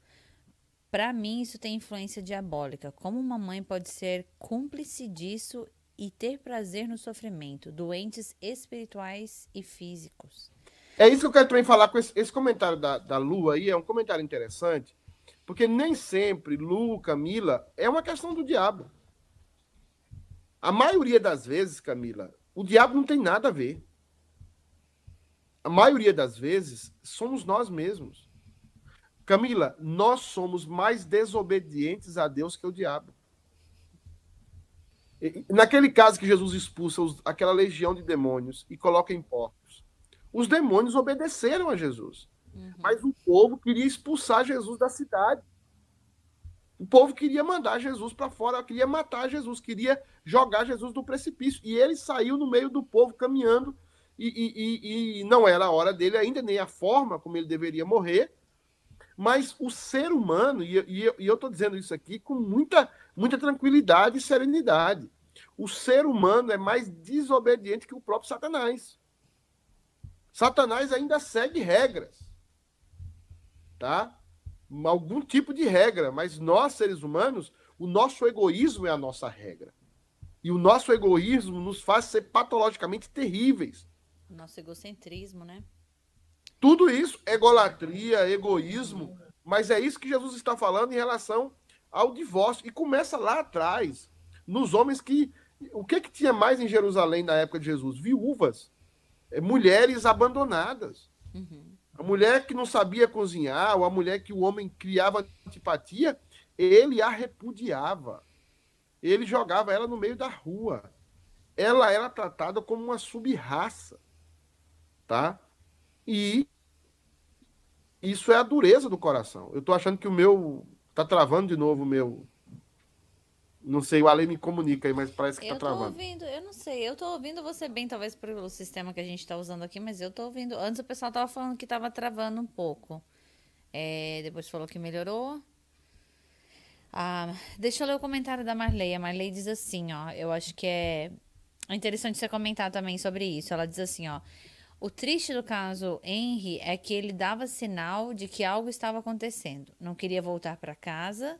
Speaker 2: Para mim, isso tem influência diabólica. Como uma mãe pode ser cúmplice disso e ter prazer no sofrimento? Doentes espirituais e físicos.
Speaker 1: É isso que eu quero também falar com esse, esse comentário da, da Lu aí, é um comentário interessante, porque nem sempre Lu, Camila, é uma questão do diabo. A maioria das vezes, Camila, o diabo não tem nada a ver. A maioria das vezes somos nós mesmos. Camila, nós somos mais desobedientes a Deus que o diabo. Naquele caso que Jesus expulsa os, aquela legião de demônios e coloca em porcos, os demônios obedeceram a Jesus. Uhum. Mas o povo queria expulsar Jesus da cidade. O povo queria mandar Jesus para fora, queria matar Jesus, queria jogar Jesus do precipício. E ele saiu no meio do povo caminhando, e, e, e, não era a hora dele ainda, nem a forma como ele deveria morrer. Mas o ser humano, e, e eu estou dizendo isso aqui com muita, muita tranquilidade e serenidade. O ser humano é mais desobediente que o próprio Satanás. Satanás ainda segue regras, tá? Algum tipo de regra, mas nós, seres humanos, o nosso egoísmo é a nossa regra. E o nosso egoísmo nos faz ser patologicamente terríveis.
Speaker 2: Nosso egocentrismo, né?
Speaker 1: Tudo isso, egolatria, egoísmo, mas é isso que Jesus está falando em relação ao divórcio. E começa lá atrás, nos homens que. O que, que tinha mais em Jerusalém na época de Jesus? Viúvas. É, mulheres abandonadas. Uhum. A mulher que não sabia cozinhar, ou a mulher que o homem criava antipatia, ele a repudiava. Ele jogava ela no meio da rua. Ela era tratada como uma sub-raça. Tá? E isso é a dureza do coração. Eu tô achando que o meu. Tá travando de novo o meu não sei, o Ale me comunica aí, mas parece que tá eu tá travando.
Speaker 2: Eu tô ouvindo, eu não sei, eu tô ouvindo você bem, talvez pelo sistema que a gente tá usando aqui, mas eu tô ouvindo. Antes o pessoal tava falando que tava travando um pouco. É, depois falou que melhorou. Ah, deixa eu ler o comentário da Marley. A Marley diz assim, ó. Eu acho que é interessante você comentar também sobre isso. Ela diz assim, ó. O triste do caso Henry é que ele dava sinal de que algo estava acontecendo. Não queria voltar para casa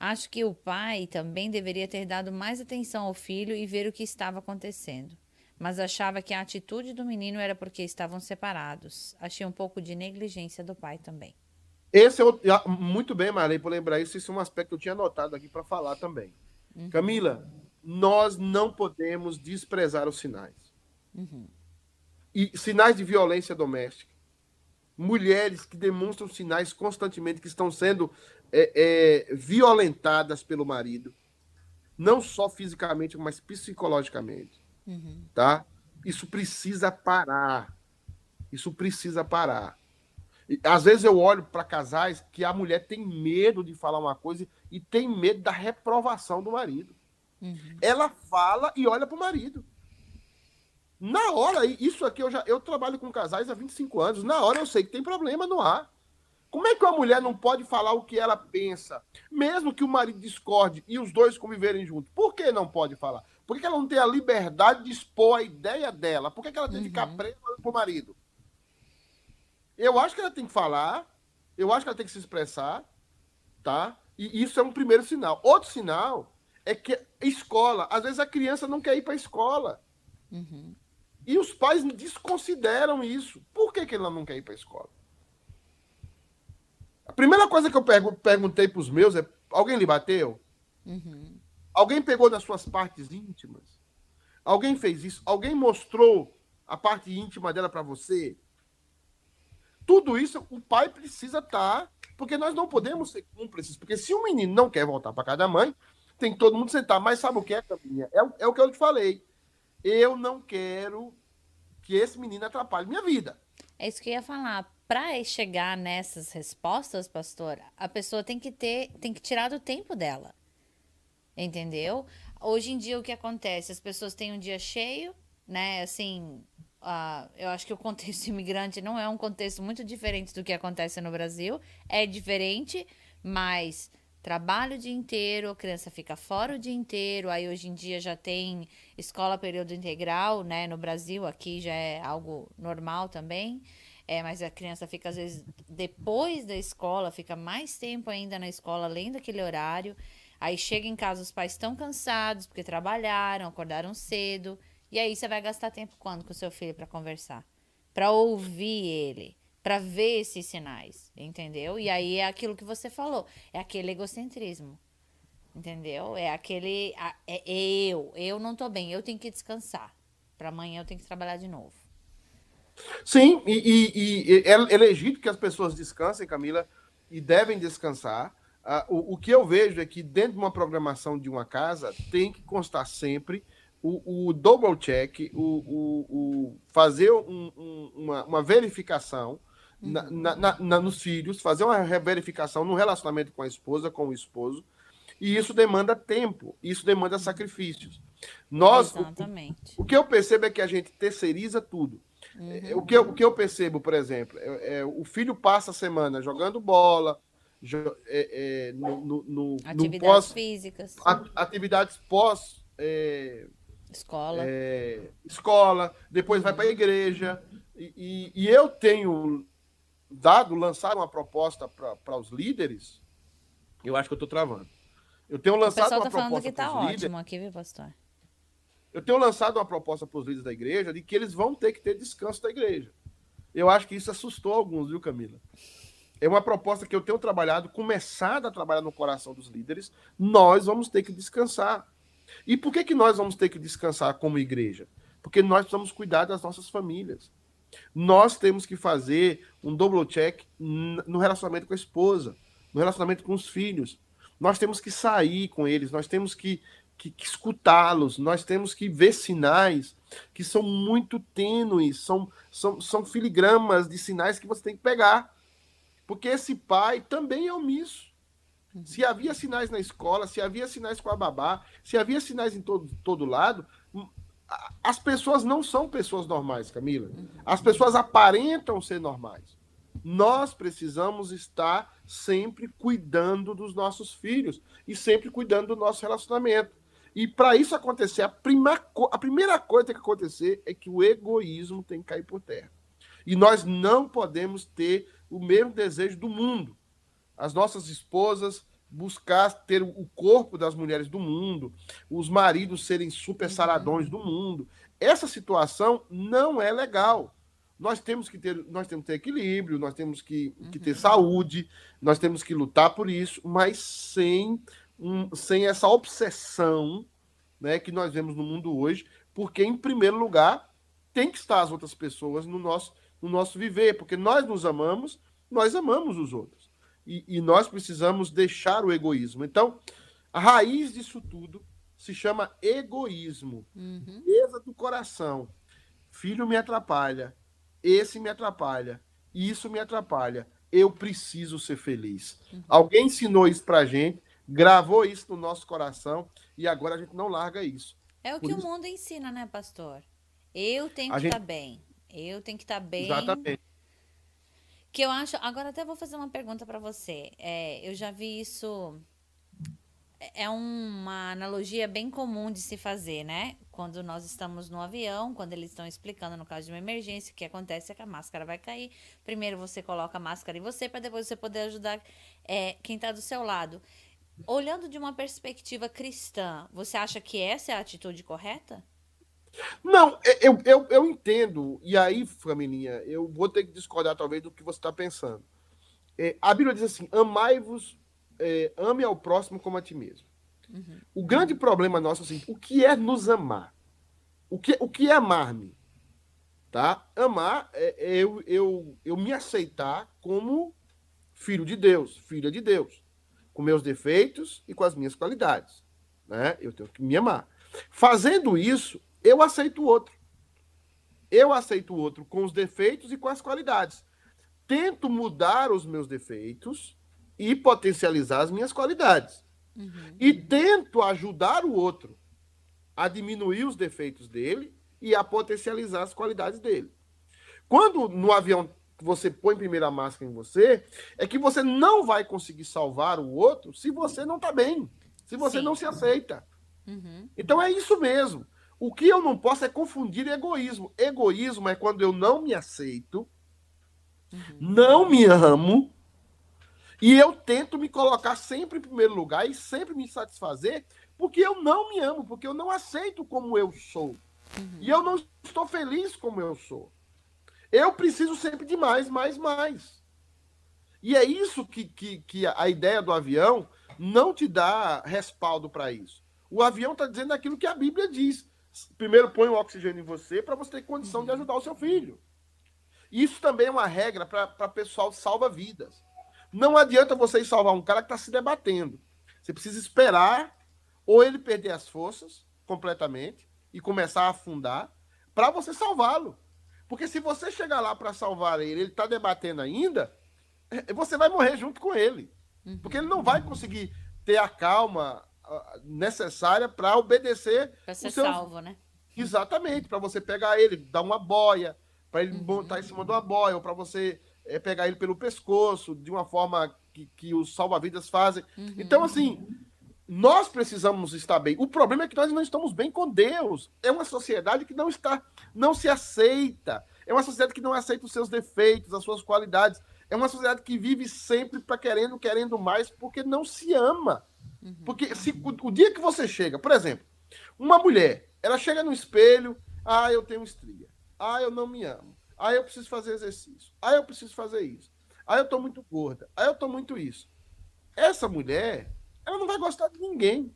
Speaker 2: Acho que o pai também deveria ter dado mais atenção ao filho e ver o que estava acontecendo. Mas achava que a atitude do menino era porque estavam separados. Achei um pouco de negligência do pai também.
Speaker 1: Esse é o, muito bem, Marley, por lembrar isso. Esse é um aspecto que eu tinha anotado aqui para falar também. Uhum. Camila, nós não podemos desprezar os sinais. Uhum. E sinais de violência doméstica. Mulheres que demonstram sinais constantemente que estão sendo é, é, violentadas pelo marido, não só fisicamente, mas psicologicamente. Uhum. Tá? Isso precisa parar. Isso precisa parar. E, às vezes eu olho para casais que a mulher tem medo de falar uma coisa e tem medo da reprovação do marido. Uhum. Ela fala e olha para o marido. Na hora, isso aqui eu já eu trabalho com casais há 25 anos. Na hora eu sei que tem problema no ar. Como é que uma mulher não pode falar o que ela pensa, mesmo que o marido discorde e os dois conviverem juntos? Por que não pode falar? Por que ela não tem a liberdade de expor a ideia dela? Por que ela tem que ficar uhum. presa pro marido? Eu acho que ela tem que falar, eu acho que ela tem que se expressar, tá? E isso é um primeiro sinal. Outro sinal é que escola, às vezes a criança não quer ir para a escola. Uhum. E os pais desconsideram isso. Por que, que ela não quer ir para a escola? A primeira coisa que eu perguntei para os meus é: alguém lhe bateu? Uhum. Alguém pegou nas suas partes íntimas? Alguém fez isso? Alguém mostrou a parte íntima dela para você? Tudo isso o pai precisa estar, tá, porque nós não podemos ser cúmplices. Porque se o menino não quer voltar para casa da mãe, tem que todo mundo sentar. Mas sabe o que é, Caminha? É, é o que eu te falei. Eu não quero que esse menino atrapalhe minha vida.
Speaker 2: É isso que eu ia falar. Para chegar nessas respostas, pastor, a pessoa tem que ter, tem que tirar do tempo dela. Entendeu? Hoje em dia o que acontece? As pessoas têm um dia cheio, né? Assim, uh, eu acho que o contexto imigrante não é um contexto muito diferente do que acontece no Brasil. É diferente, mas trabalho o dia inteiro, a criança fica fora o dia inteiro. Aí hoje em dia já tem escola período integral, né? No Brasil, aqui já é algo normal também. É, mas a criança fica, às vezes, depois da escola, fica mais tempo ainda na escola, além daquele horário. Aí chega em casa, os pais estão cansados porque trabalharam, acordaram cedo. E aí você vai gastar tempo quando com o seu filho para conversar? Para ouvir ele, para ver esses sinais, entendeu? E aí é aquilo que você falou, é aquele egocentrismo. Entendeu? É aquele é eu, eu não tô bem, eu tenho que descansar. Para amanhã eu tenho que trabalhar de novo.
Speaker 1: Sim, e, e, e é, é legítimo que as pessoas descansem, Camila, e devem descansar. Uh, o, o, que eu vejo é que dentro de uma programação de uma casa tem que constar sempre o, o double check, o, o fazer um, um, uma, uma, verificação. Na, na, na, nos filhos, fazer uma verificação no relacionamento com a esposa, com o esposo, e isso demanda tempo, isso demanda sacrifícios. Nós,
Speaker 2: Exatamente.
Speaker 1: O, o que eu percebo é que a gente terceiriza tudo. Uhum. O, que eu, o que eu percebo, por exemplo, é, é, o filho passa a semana jogando bola, é, é, no, no, no,
Speaker 2: atividades pós, físicas,
Speaker 1: atividades pós
Speaker 2: escola,
Speaker 1: escola, depois vai para a igreja e, e, e, eu tenho dado, lançado uma proposta para os líderes. Eu acho que eu estou travando. Eu tenho lançado uma
Speaker 2: tá
Speaker 1: proposta
Speaker 2: que tá ótimo líderes, aqui, viu, pastor?
Speaker 1: Eu tenho lançado uma proposta para os líderes da igreja de que eles vão ter que ter descanso da igreja. Eu acho que isso assustou alguns, viu, Camila? É uma proposta que eu tenho trabalhado, começado a trabalhar no coração dos líderes. Nós vamos ter que descansar. E por que, que nós vamos ter que descansar como igreja? Porque nós precisamos cuidar das nossas famílias. Nós temos que fazer um double check no relacionamento com a esposa, no relacionamento com os filhos. Nós temos que sair com eles, nós temos que, que, que escutá-los, nós temos que ver sinais que são muito tênues, são, são, são filigramas de sinais que você tem que pegar. Porque esse pai também é omisso. Se havia sinais na escola, se havia sinais com a babá, se havia sinais em todo, todo lado, as pessoas não são pessoas normais, Camila. As pessoas aparentam ser normais. Nós precisamos estar sempre cuidando dos nossos filhos e sempre cuidando do nosso relacionamento. E para isso acontecer, a, prima, a primeira coisa que tem que acontecer é que o egoísmo tem que cair por terra. E nós não podemos ter o mesmo desejo do mundo. As nossas esposas buscar ter o corpo das mulheres do mundo, os maridos serem super uhum. saradões do mundo. Essa situação não é legal. Nós temos que ter, nós temos ter equilíbrio, nós temos que, que ter uhum. saúde, nós temos que lutar por isso, mas sem, um, sem essa obsessão né, que nós vemos no mundo hoje, porque, em primeiro lugar, tem que estar as outras pessoas no nosso no nosso viver, porque nós nos amamos, nós amamos os outros. E, e nós precisamos deixar o egoísmo. Então, a raiz disso tudo se chama egoísmo. Uhum. do coração. Filho me atrapalha, esse me atrapalha, isso me atrapalha. Eu preciso ser feliz. Uhum. Alguém ensinou isso pra gente, gravou isso no nosso coração e agora a gente não larga isso.
Speaker 2: É o Por que isso... o mundo ensina, né, pastor? Eu tenho a que gente... estar bem. Eu tenho que estar bem.
Speaker 1: Exatamente.
Speaker 2: Que eu acho. Agora até vou fazer uma pergunta para você. É, eu já vi isso. É uma analogia bem comum de se fazer, né? Quando nós estamos no avião, quando eles estão explicando no caso de uma emergência, o que acontece é que a máscara vai cair. Primeiro você coloca a máscara em você para depois você poder ajudar é, quem está do seu lado. Olhando de uma perspectiva cristã, você acha que essa é a atitude correta?
Speaker 1: Não, é, eu, eu, eu entendo, e aí, Flamininha, eu vou ter que discordar talvez do que você está pensando. É, a Bíblia diz assim: amai-vos, é, ame ao próximo como a ti mesmo. Uhum. O grande problema nosso é assim: o que é nos amar? O que, o que é amar-me? Tá? Amar é, é eu, eu, eu me aceitar como filho de Deus, filha de Deus, com meus defeitos e com as minhas qualidades. Né? Eu tenho que me amar. Fazendo isso, eu aceito o outro. Eu aceito o outro com os defeitos e com as qualidades. Tento mudar os meus defeitos e potencializar as minhas qualidades. Uhum. E tento ajudar o outro a diminuir os defeitos dele e a potencializar as qualidades dele. Quando no avião você põe primeira máscara em você, é que você não vai conseguir salvar o outro se você não está bem, se você Sim. não se aceita. Uhum. Então é isso mesmo. O que eu não posso é confundir egoísmo. Egoísmo é quando eu não me aceito, uhum. não me amo, e eu tento me colocar sempre em primeiro lugar e sempre me satisfazer, porque eu não me amo, porque eu não aceito como eu sou. Uhum. E eu não estou feliz como eu sou. Eu preciso sempre de mais, mais, mais. E é isso que, que, que a ideia do avião não te dá respaldo para isso. O avião está dizendo aquilo que a Bíblia diz. Primeiro põe o oxigênio em você para você ter condição de ajudar o seu filho. Isso também é uma regra para pessoal salva vidas. Não adianta você salvar um cara que está se debatendo. Você precisa esperar ou ele perder as forças completamente e começar a afundar para você salvá-lo. Porque se você chegar lá para salvar ele, ele está debatendo ainda, é, você vai morrer junto com ele. Uhum. Porque ele não vai conseguir ter a calma necessária para obedecer.
Speaker 2: Para ser seu... salvo, né?
Speaker 1: Exatamente, para você pegar ele, dar uma boia, para ele uhum. montar em cima de uma boia, ou para você é, pegar ele pelo pescoço, de uma forma que, que os salva-vidas fazem. Uhum. Então, assim, nós precisamos estar bem. O problema é que nós não estamos bem com Deus. É uma sociedade que não está, não se aceita. É uma sociedade que não aceita os seus defeitos, as suas qualidades. É uma sociedade que vive sempre para querendo, querendo mais, porque não se ama. Uhum. Porque se, o, o, dia que você chega, por exemplo, uma mulher, ela chega no espelho, ah, eu tenho estria. Ah, eu não me amo. Ah, eu preciso fazer exercício. Ah, eu preciso fazer isso. Ah, eu tô muito gorda. Ah, eu tô muito isso. Essa mulher, ela não vai gostar de ninguém.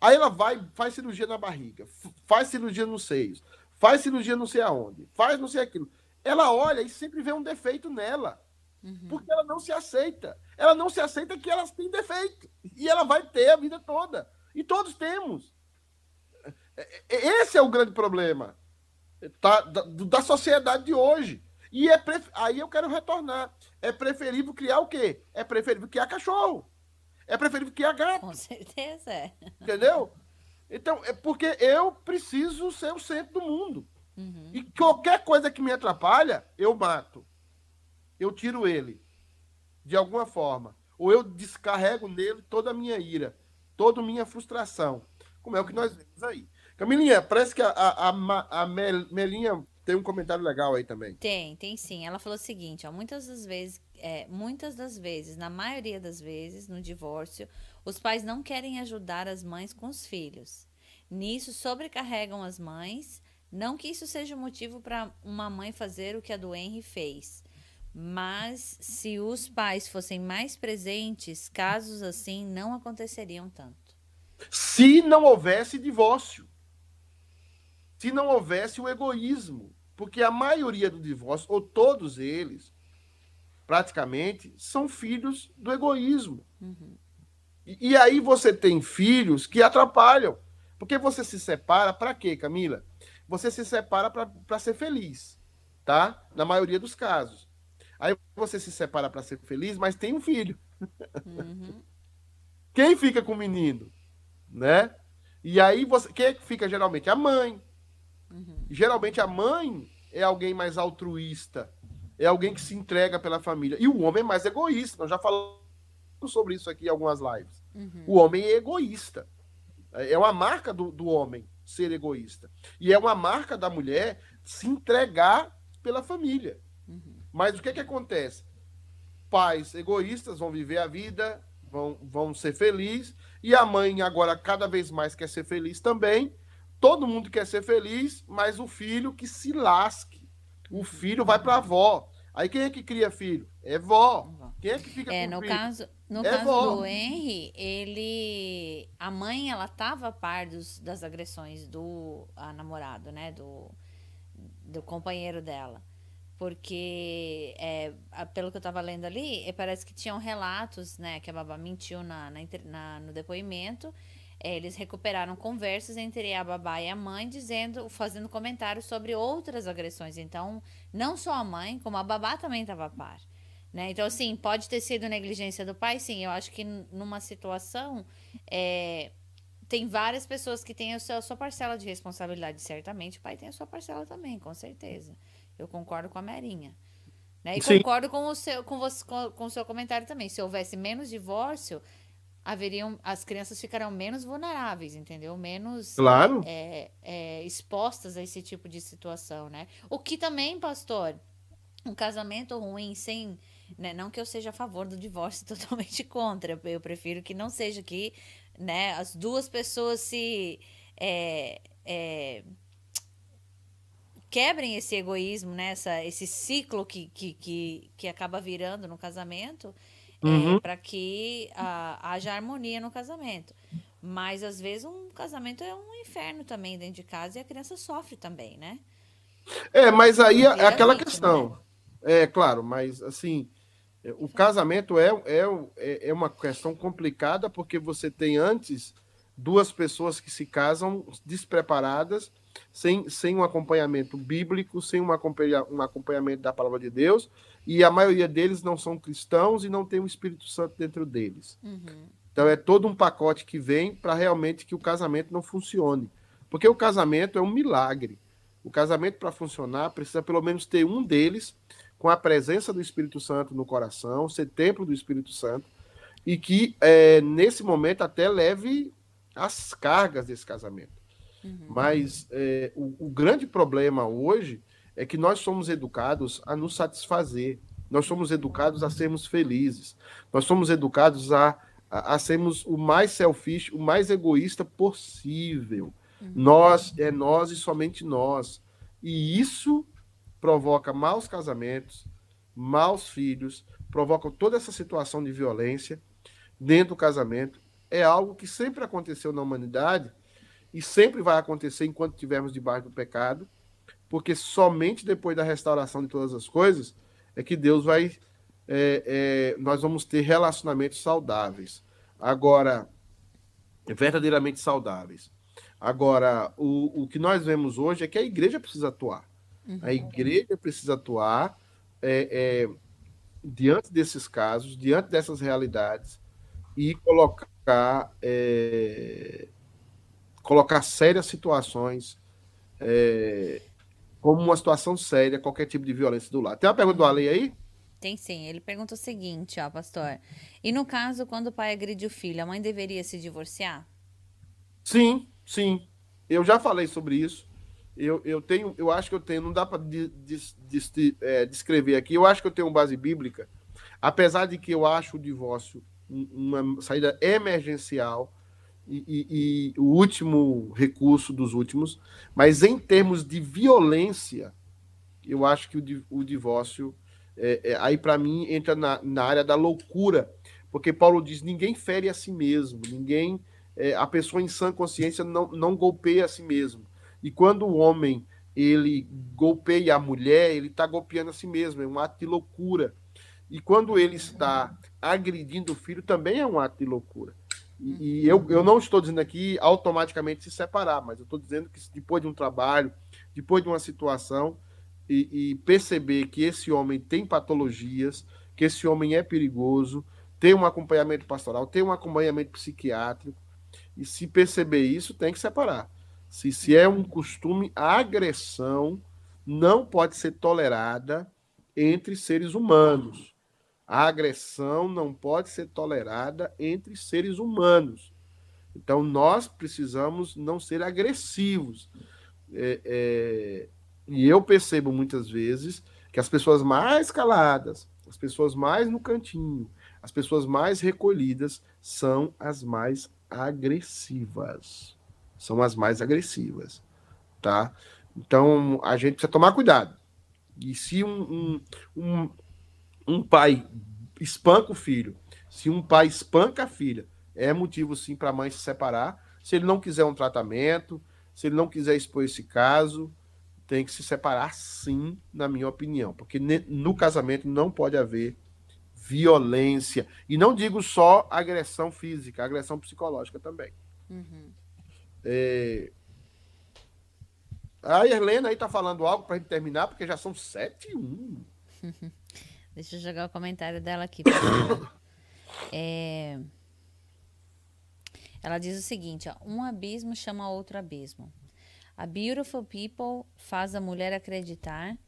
Speaker 1: Aí ela vai, faz cirurgia na barriga, faz cirurgia nos seios, faz cirurgia não sei aonde, faz não sei aquilo. Ela olha e sempre vê um defeito nela. Uhum. Porque ela não se aceita. Ela não se aceita que elas têm defeito. E ela vai ter a vida toda. E todos temos. É, é, esse é o grande problema tá, da, da sociedade de hoje. E é pref... aí eu quero retornar. É preferível criar o quê? É preferível criar cachorro. É preferível criar gato.
Speaker 2: Com certeza é.
Speaker 1: Entendeu? Então, é porque eu preciso ser o centro do mundo. Uhum. E qualquer coisa que me atrapalha, eu mato. Eu tiro ele. De alguma forma. Ou eu descarrego nele toda a minha ira, toda a minha frustração. Como é o que nós vemos aí. Camilinha, parece que a, a, a, a Melinha tem um comentário legal aí também.
Speaker 2: Tem, tem sim. Ela falou o seguinte, ó, muitas das vezes, é, muitas das vezes, na maioria das vezes, no divórcio, os pais não querem ajudar as mães com os filhos. Nisso sobrecarregam as mães. Não que isso seja motivo para uma mãe fazer o que a do Henry fez. Mas se os pais fossem mais presentes, casos assim não aconteceriam tanto.
Speaker 1: Se não houvesse divórcio se não houvesse o egoísmo. Porque a maioria do divórcio, ou todos eles, praticamente, são filhos do egoísmo. Uhum. E, e, aí você tem filhos que atrapalham. Porque você se separa para quê, Camila? Você se separa para ser feliz, tá? Na maioria dos casos. Aí você se separa para ser feliz, mas tem um filho. Uhum. Quem fica com o menino? Né? E aí você. Quem é que fica geralmente? A mãe. Uhum. Geralmente a mãe é alguém mais altruísta, é alguém que se entrega pela família. E o homem é mais egoísta. Nós já falamos sobre isso aqui em algumas lives. Uhum. O homem é egoísta. É uma marca do, do homem ser egoísta. E é uma marca da mulher se entregar pela família. Mas o que, que acontece? Pais egoístas vão viver a vida, vão, vão ser felizes, e a mãe agora cada vez mais quer ser feliz também, Todo mundo quer ser feliz, mas o filho que se lasque. O filho vai para a avó. Aí quem é que cria filho? É vó. Quem é que fica
Speaker 2: é,
Speaker 1: com
Speaker 2: no
Speaker 1: filho?
Speaker 2: caso No é caso vó. do Henry, ele... A mãe, ela tava a par dos, das agressões do a namorado, né? Do, do companheiro dela. Porque, é, pelo que eu tava lendo ali, parece que tinham relatos, né? Que a babá mentiu na, na, na no depoimento é, eles recuperaram conversas entre a babá e a mãe, dizendo, fazendo comentários sobre outras agressões. Então, não só a mãe, como a babá também estava a par. Né? Então, assim, pode ter sido negligência do pai, sim. Eu acho que numa situação. É, tem várias pessoas que têm a sua, a sua, parcela de responsabilidade, certamente. O pai tem a sua parcela também, com certeza. Eu concordo com a Merinha. Né? E sim. concordo com o, seu, com, você, com, com o seu comentário também. Se houvesse menos divórcio, haveriam as crianças ficarão menos vulneráveis, entendeu? Menos
Speaker 1: claro.
Speaker 2: é, é, expostas a esse tipo de situação, né? O que também, pastor, um casamento ruim sem, né? Não que eu seja a favor do divórcio, totalmente contra. Eu prefiro que não seja que, né? As duas pessoas se é, é, quebrem esse egoísmo, né? Essa, esse ciclo que, que, que, que acaba virando no casamento é, uhum. é, para que a, haja harmonia no casamento. Mas às vezes um casamento é um inferno também dentro de casa e a criança sofre também, né?
Speaker 1: É, mas aí é aquela vítima, questão. Né? É claro, mas assim, é, o casamento é, é, é uma questão complicada porque você tem antes duas pessoas que se casam despreparadas, sem, sem um acompanhamento bíblico, sem um acompanhamento da palavra de Deus, e a maioria deles não são cristãos e não tem o Espírito Santo dentro deles. Uhum. Então é todo um pacote que vem para realmente que o casamento não funcione. Porque o casamento é um milagre. O casamento, para funcionar, precisa pelo menos ter um deles com a presença do Espírito Santo no coração, ser templo do Espírito Santo, e que é, nesse momento até leve as cargas desse casamento. Uhum. Mas é, o, o grande problema hoje é que nós somos educados a nos satisfazer, nós somos educados a sermos felizes, nós somos educados a, a, a sermos o mais selfish, o mais egoísta possível. Uhum. Nós, é nós e somente nós. E isso provoca maus casamentos, maus filhos, provoca toda essa situação de violência dentro do casamento. É algo que sempre aconteceu na humanidade e sempre vai acontecer enquanto estivermos debaixo do pecado porque somente depois da restauração de todas as coisas é que Deus vai. É, é, nós vamos ter relacionamentos saudáveis. Agora, verdadeiramente saudáveis. Agora, o, o que nós vemos hoje é que a igreja precisa atuar. Uhum. A igreja precisa atuar é, é, diante desses casos, diante dessas realidades, e colocar, é, colocar sérias situações é, como uma situação séria, qualquer tipo de violência do lado. Tem uma pergunta do Ale aí?
Speaker 2: Tem sim. Ele pergunta o seguinte, ó, pastor. E no caso, quando o pai agride o filho, a mãe deveria se divorciar?
Speaker 1: Sim, sim. Eu já falei sobre isso. Eu, eu tenho, eu acho que eu tenho, não dá para de, de, de, é, descrever aqui. Eu acho que eu tenho base bíblica, apesar de que eu acho o divórcio uma saída emergencial e, e, e, o último recurso dos últimos, mas em termos de violência, eu acho que o, o divórcio, é, é, aí para mim, entra na, na, área da loucura, porque Paulo diz: ninguém fere a si mesmo, ninguém, é, a pessoa em sã consciência não, não golpeia a si mesmo. E quando o homem ele golpeia a mulher, ele está golpeando a si mesmo, é um ato de loucura. E quando ele está agredindo o filho, também é um ato de loucura. E, eu, eu não estou dizendo aqui automaticamente se separar, mas eu estou dizendo que depois de um trabalho, depois de uma situação, e, e, perceber que esse homem tem patologias, que esse homem é perigoso, tem um acompanhamento pastoral, tem um acompanhamento psiquiátrico, e se perceber isso, tem que separar. Se, se é um costume, a agressão não pode ser tolerada entre seres humanos. A agressão não pode ser tolerada entre seres humanos. Então, nós precisamos não ser agressivos. É, é, e eu percebo muitas vezes que as pessoas mais caladas, as pessoas mais no cantinho, as pessoas mais recolhidas são as mais agressivas. São as mais agressivas, tá? Então, a gente precisa tomar cuidado. E se um, um, um, um pai espanca o filho, se um pai espanca a filha, é motivo sim para a mãe se separar. Se ele não quiser um tratamento, se ele não quiser expor esse caso, tem que se separar sim, na minha opinião, porque no casamento não pode haver violência. E não digo só agressão física, agressão psicológica também. Uhum. É... A Helena aí tá falando algo gente terminar, porque já são sete e um.
Speaker 2: Deixa eu jogar o comentário dela aqui. é... Ela diz o seguinte: ó, um abismo chama outro abismo. A Beautiful People faz a mulher acreditar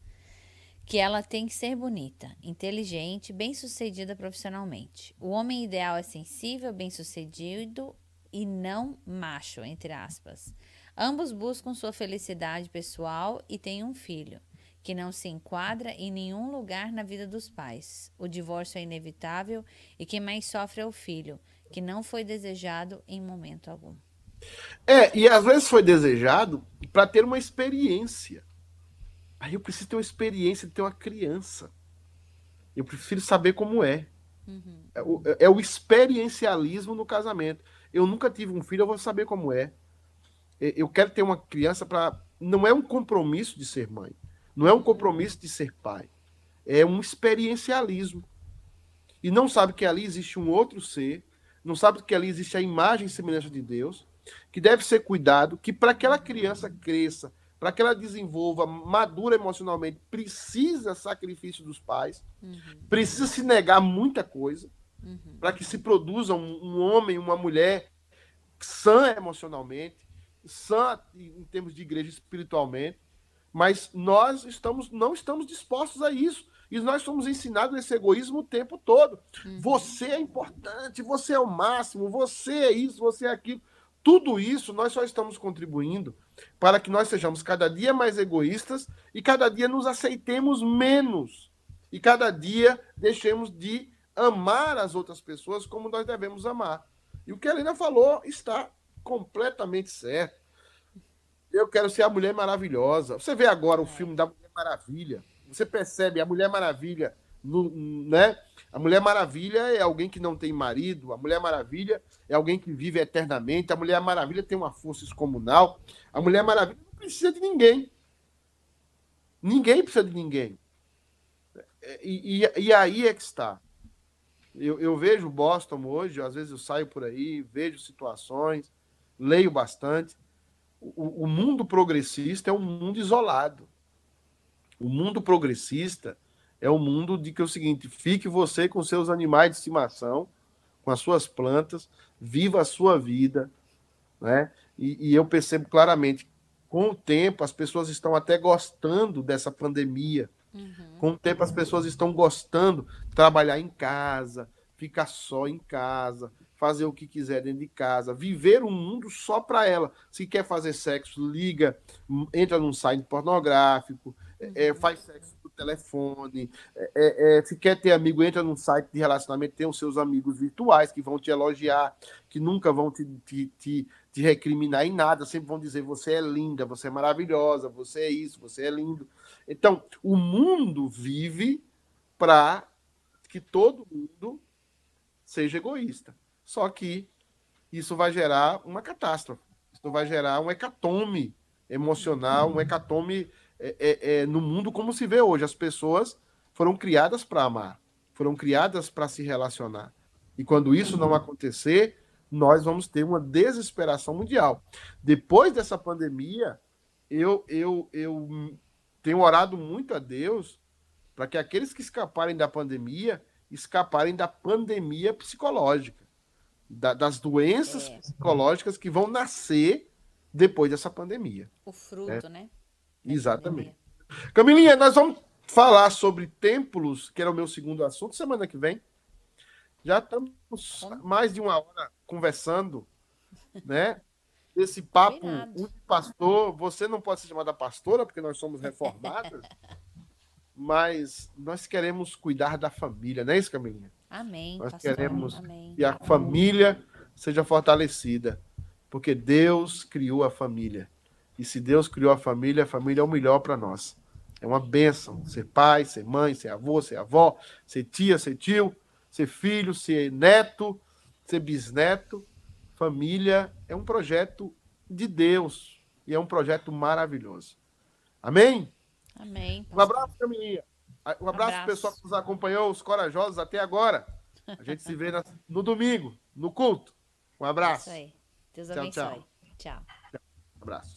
Speaker 2: que ela tem que ser bonita, inteligente, bem-sucedida profissionalmente. O homem ideal é sensível, bem-sucedido e não macho, entre aspas. Ambos buscam sua felicidade pessoal e têm um filho, que não se enquadra em nenhum lugar na vida dos pais. O divórcio é inevitável e quem mais sofre é o filho, que não foi desejado em momento algum.
Speaker 1: É, e às vezes foi desejado para ter uma experiência. Aí eu preciso ter uma experiência de ter uma criança. Eu prefiro saber como é. Uhum. É, o, é, é, o, experiencialismo no casamento. Eu nunca tive um filho, eu vou saber como é. é eu quero ter uma criança para. Não é um compromisso de ser mãe. Não é um compromisso de ser pai. É um experiencialismo. E não sabe que ali existe um outro ser. Não sabe que ali existe a imagem e semelhança de Deus. Que deve ser cuidado. Que para aquela criança cresça para que ela desenvolva madura emocionalmente, precisa sacrifício dos pais, uhum. precisa se negar muita coisa, uhum. para que se produza um, um, homem, uma mulher sã emocionalmente, sã em termos de igreja espiritualmente, mas nós estamos não estamos dispostos a isso. E nós somos ensinados esse egoísmo o tempo todo. Uhum. Você é importante, você é o máximo, você é isso, você é aquilo. Tudo isso nós só estamos contribuindo para que nós sejamos cada dia mais egoístas e cada dia nos aceitemos menos. E cada dia deixemos de amar as outras pessoas como nós devemos amar. E o que a Helena falou está completamente certo. Eu quero ser a Mulher Maravilhosa. Você vê agora o filme da Mulher Maravilha. Você percebe a Mulher Maravilha né? A Mulher Maravilha é alguém que não tem marido, a Mulher Maravilha é alguém que vive eternamente, a Mulher Maravilha tem uma força excomunal, a Mulher Maravilha não precisa de ninguém. Ninguém precisa de ninguém. E, e, e aí é que está. Eu, eu, vejo Boston hoje, às vezes eu saio por aí, vejo situações, leio bastante. O, o mundo progressista é um mundo isolado. O mundo progressista é o mundo de que é o seguinte: fique você com seus animais de estimação, com as suas plantas, viva a sua vida, né? E, e, eu percebo claramente, com o tempo, as pessoas estão até gostando dessa pandemia. Uhum. Com o tempo, as pessoas estão gostando de trabalhar em casa, ficar só em casa, fazer o que quiser dentro de casa, viver um mundo só para ela. Se quer fazer sexo, liga, entra num site pornográfico, é, uhum. faz sexo telefone. É, é, é, se quer ter amigo, entra num site de relacionamento, tem os seus amigos virtuais que vão te elogiar, que nunca vão te, te, te, te recriminar em nada, sempre vão dizer você é linda, você é maravilhosa, você é isso, você é lindo. Então, o mundo vive para que todo mundo seja egoísta. Só que isso vai gerar uma catástrofe. Isso vai gerar um hecatome emocional, um hecatome é, é, é, no mundo como se vê hoje. As pessoas foram criadas para amar, foram criadas para se relacionar. E quando isso não acontecer, nós vamos ter uma desesperação mundial. Depois dessa pandemia, eu, eu, eu tenho orado muito a Deus para que aqueles que escaparem da pandemia escaparem da pandemia psicológica, da, das doenças é. psicológicas que vão nascer depois dessa pandemia.
Speaker 2: O fruto, né?
Speaker 1: Exatamente. Camilinha, nós vamos falar sobre templos, que era o meu segundo assunto, semana que vem. Já estamos mais de uma hora conversando, né? Esse papo um pastor, você não pode ser chamada pastora, porque nós somos reformadas, mas nós queremos cuidar da família, não é isso, Camilinha?
Speaker 2: Amém.
Speaker 1: Nós pastor, queremos amém. que a família seja fortalecida, porque Deus criou a família. E se Deus criou a família, a família é o melhor para nós. É uma bênção ser pai, ser mãe, ser avô, ser avó, ser tia, ser tio, ser filho, ser neto, ser bisneto. Família é um projeto de Deus e é um projeto maravilhoso. Amém?
Speaker 2: Amém.
Speaker 1: Um abraço, Camilinha. Um abraço, abraço. pessoal que nos acompanhou, os corajosos até agora. A gente se vê no domingo, no culto. Um abraço. É isso aí.
Speaker 2: Deus
Speaker 1: Tchau,
Speaker 2: abençoe.
Speaker 1: tchau.
Speaker 2: tchau.
Speaker 1: Abraço.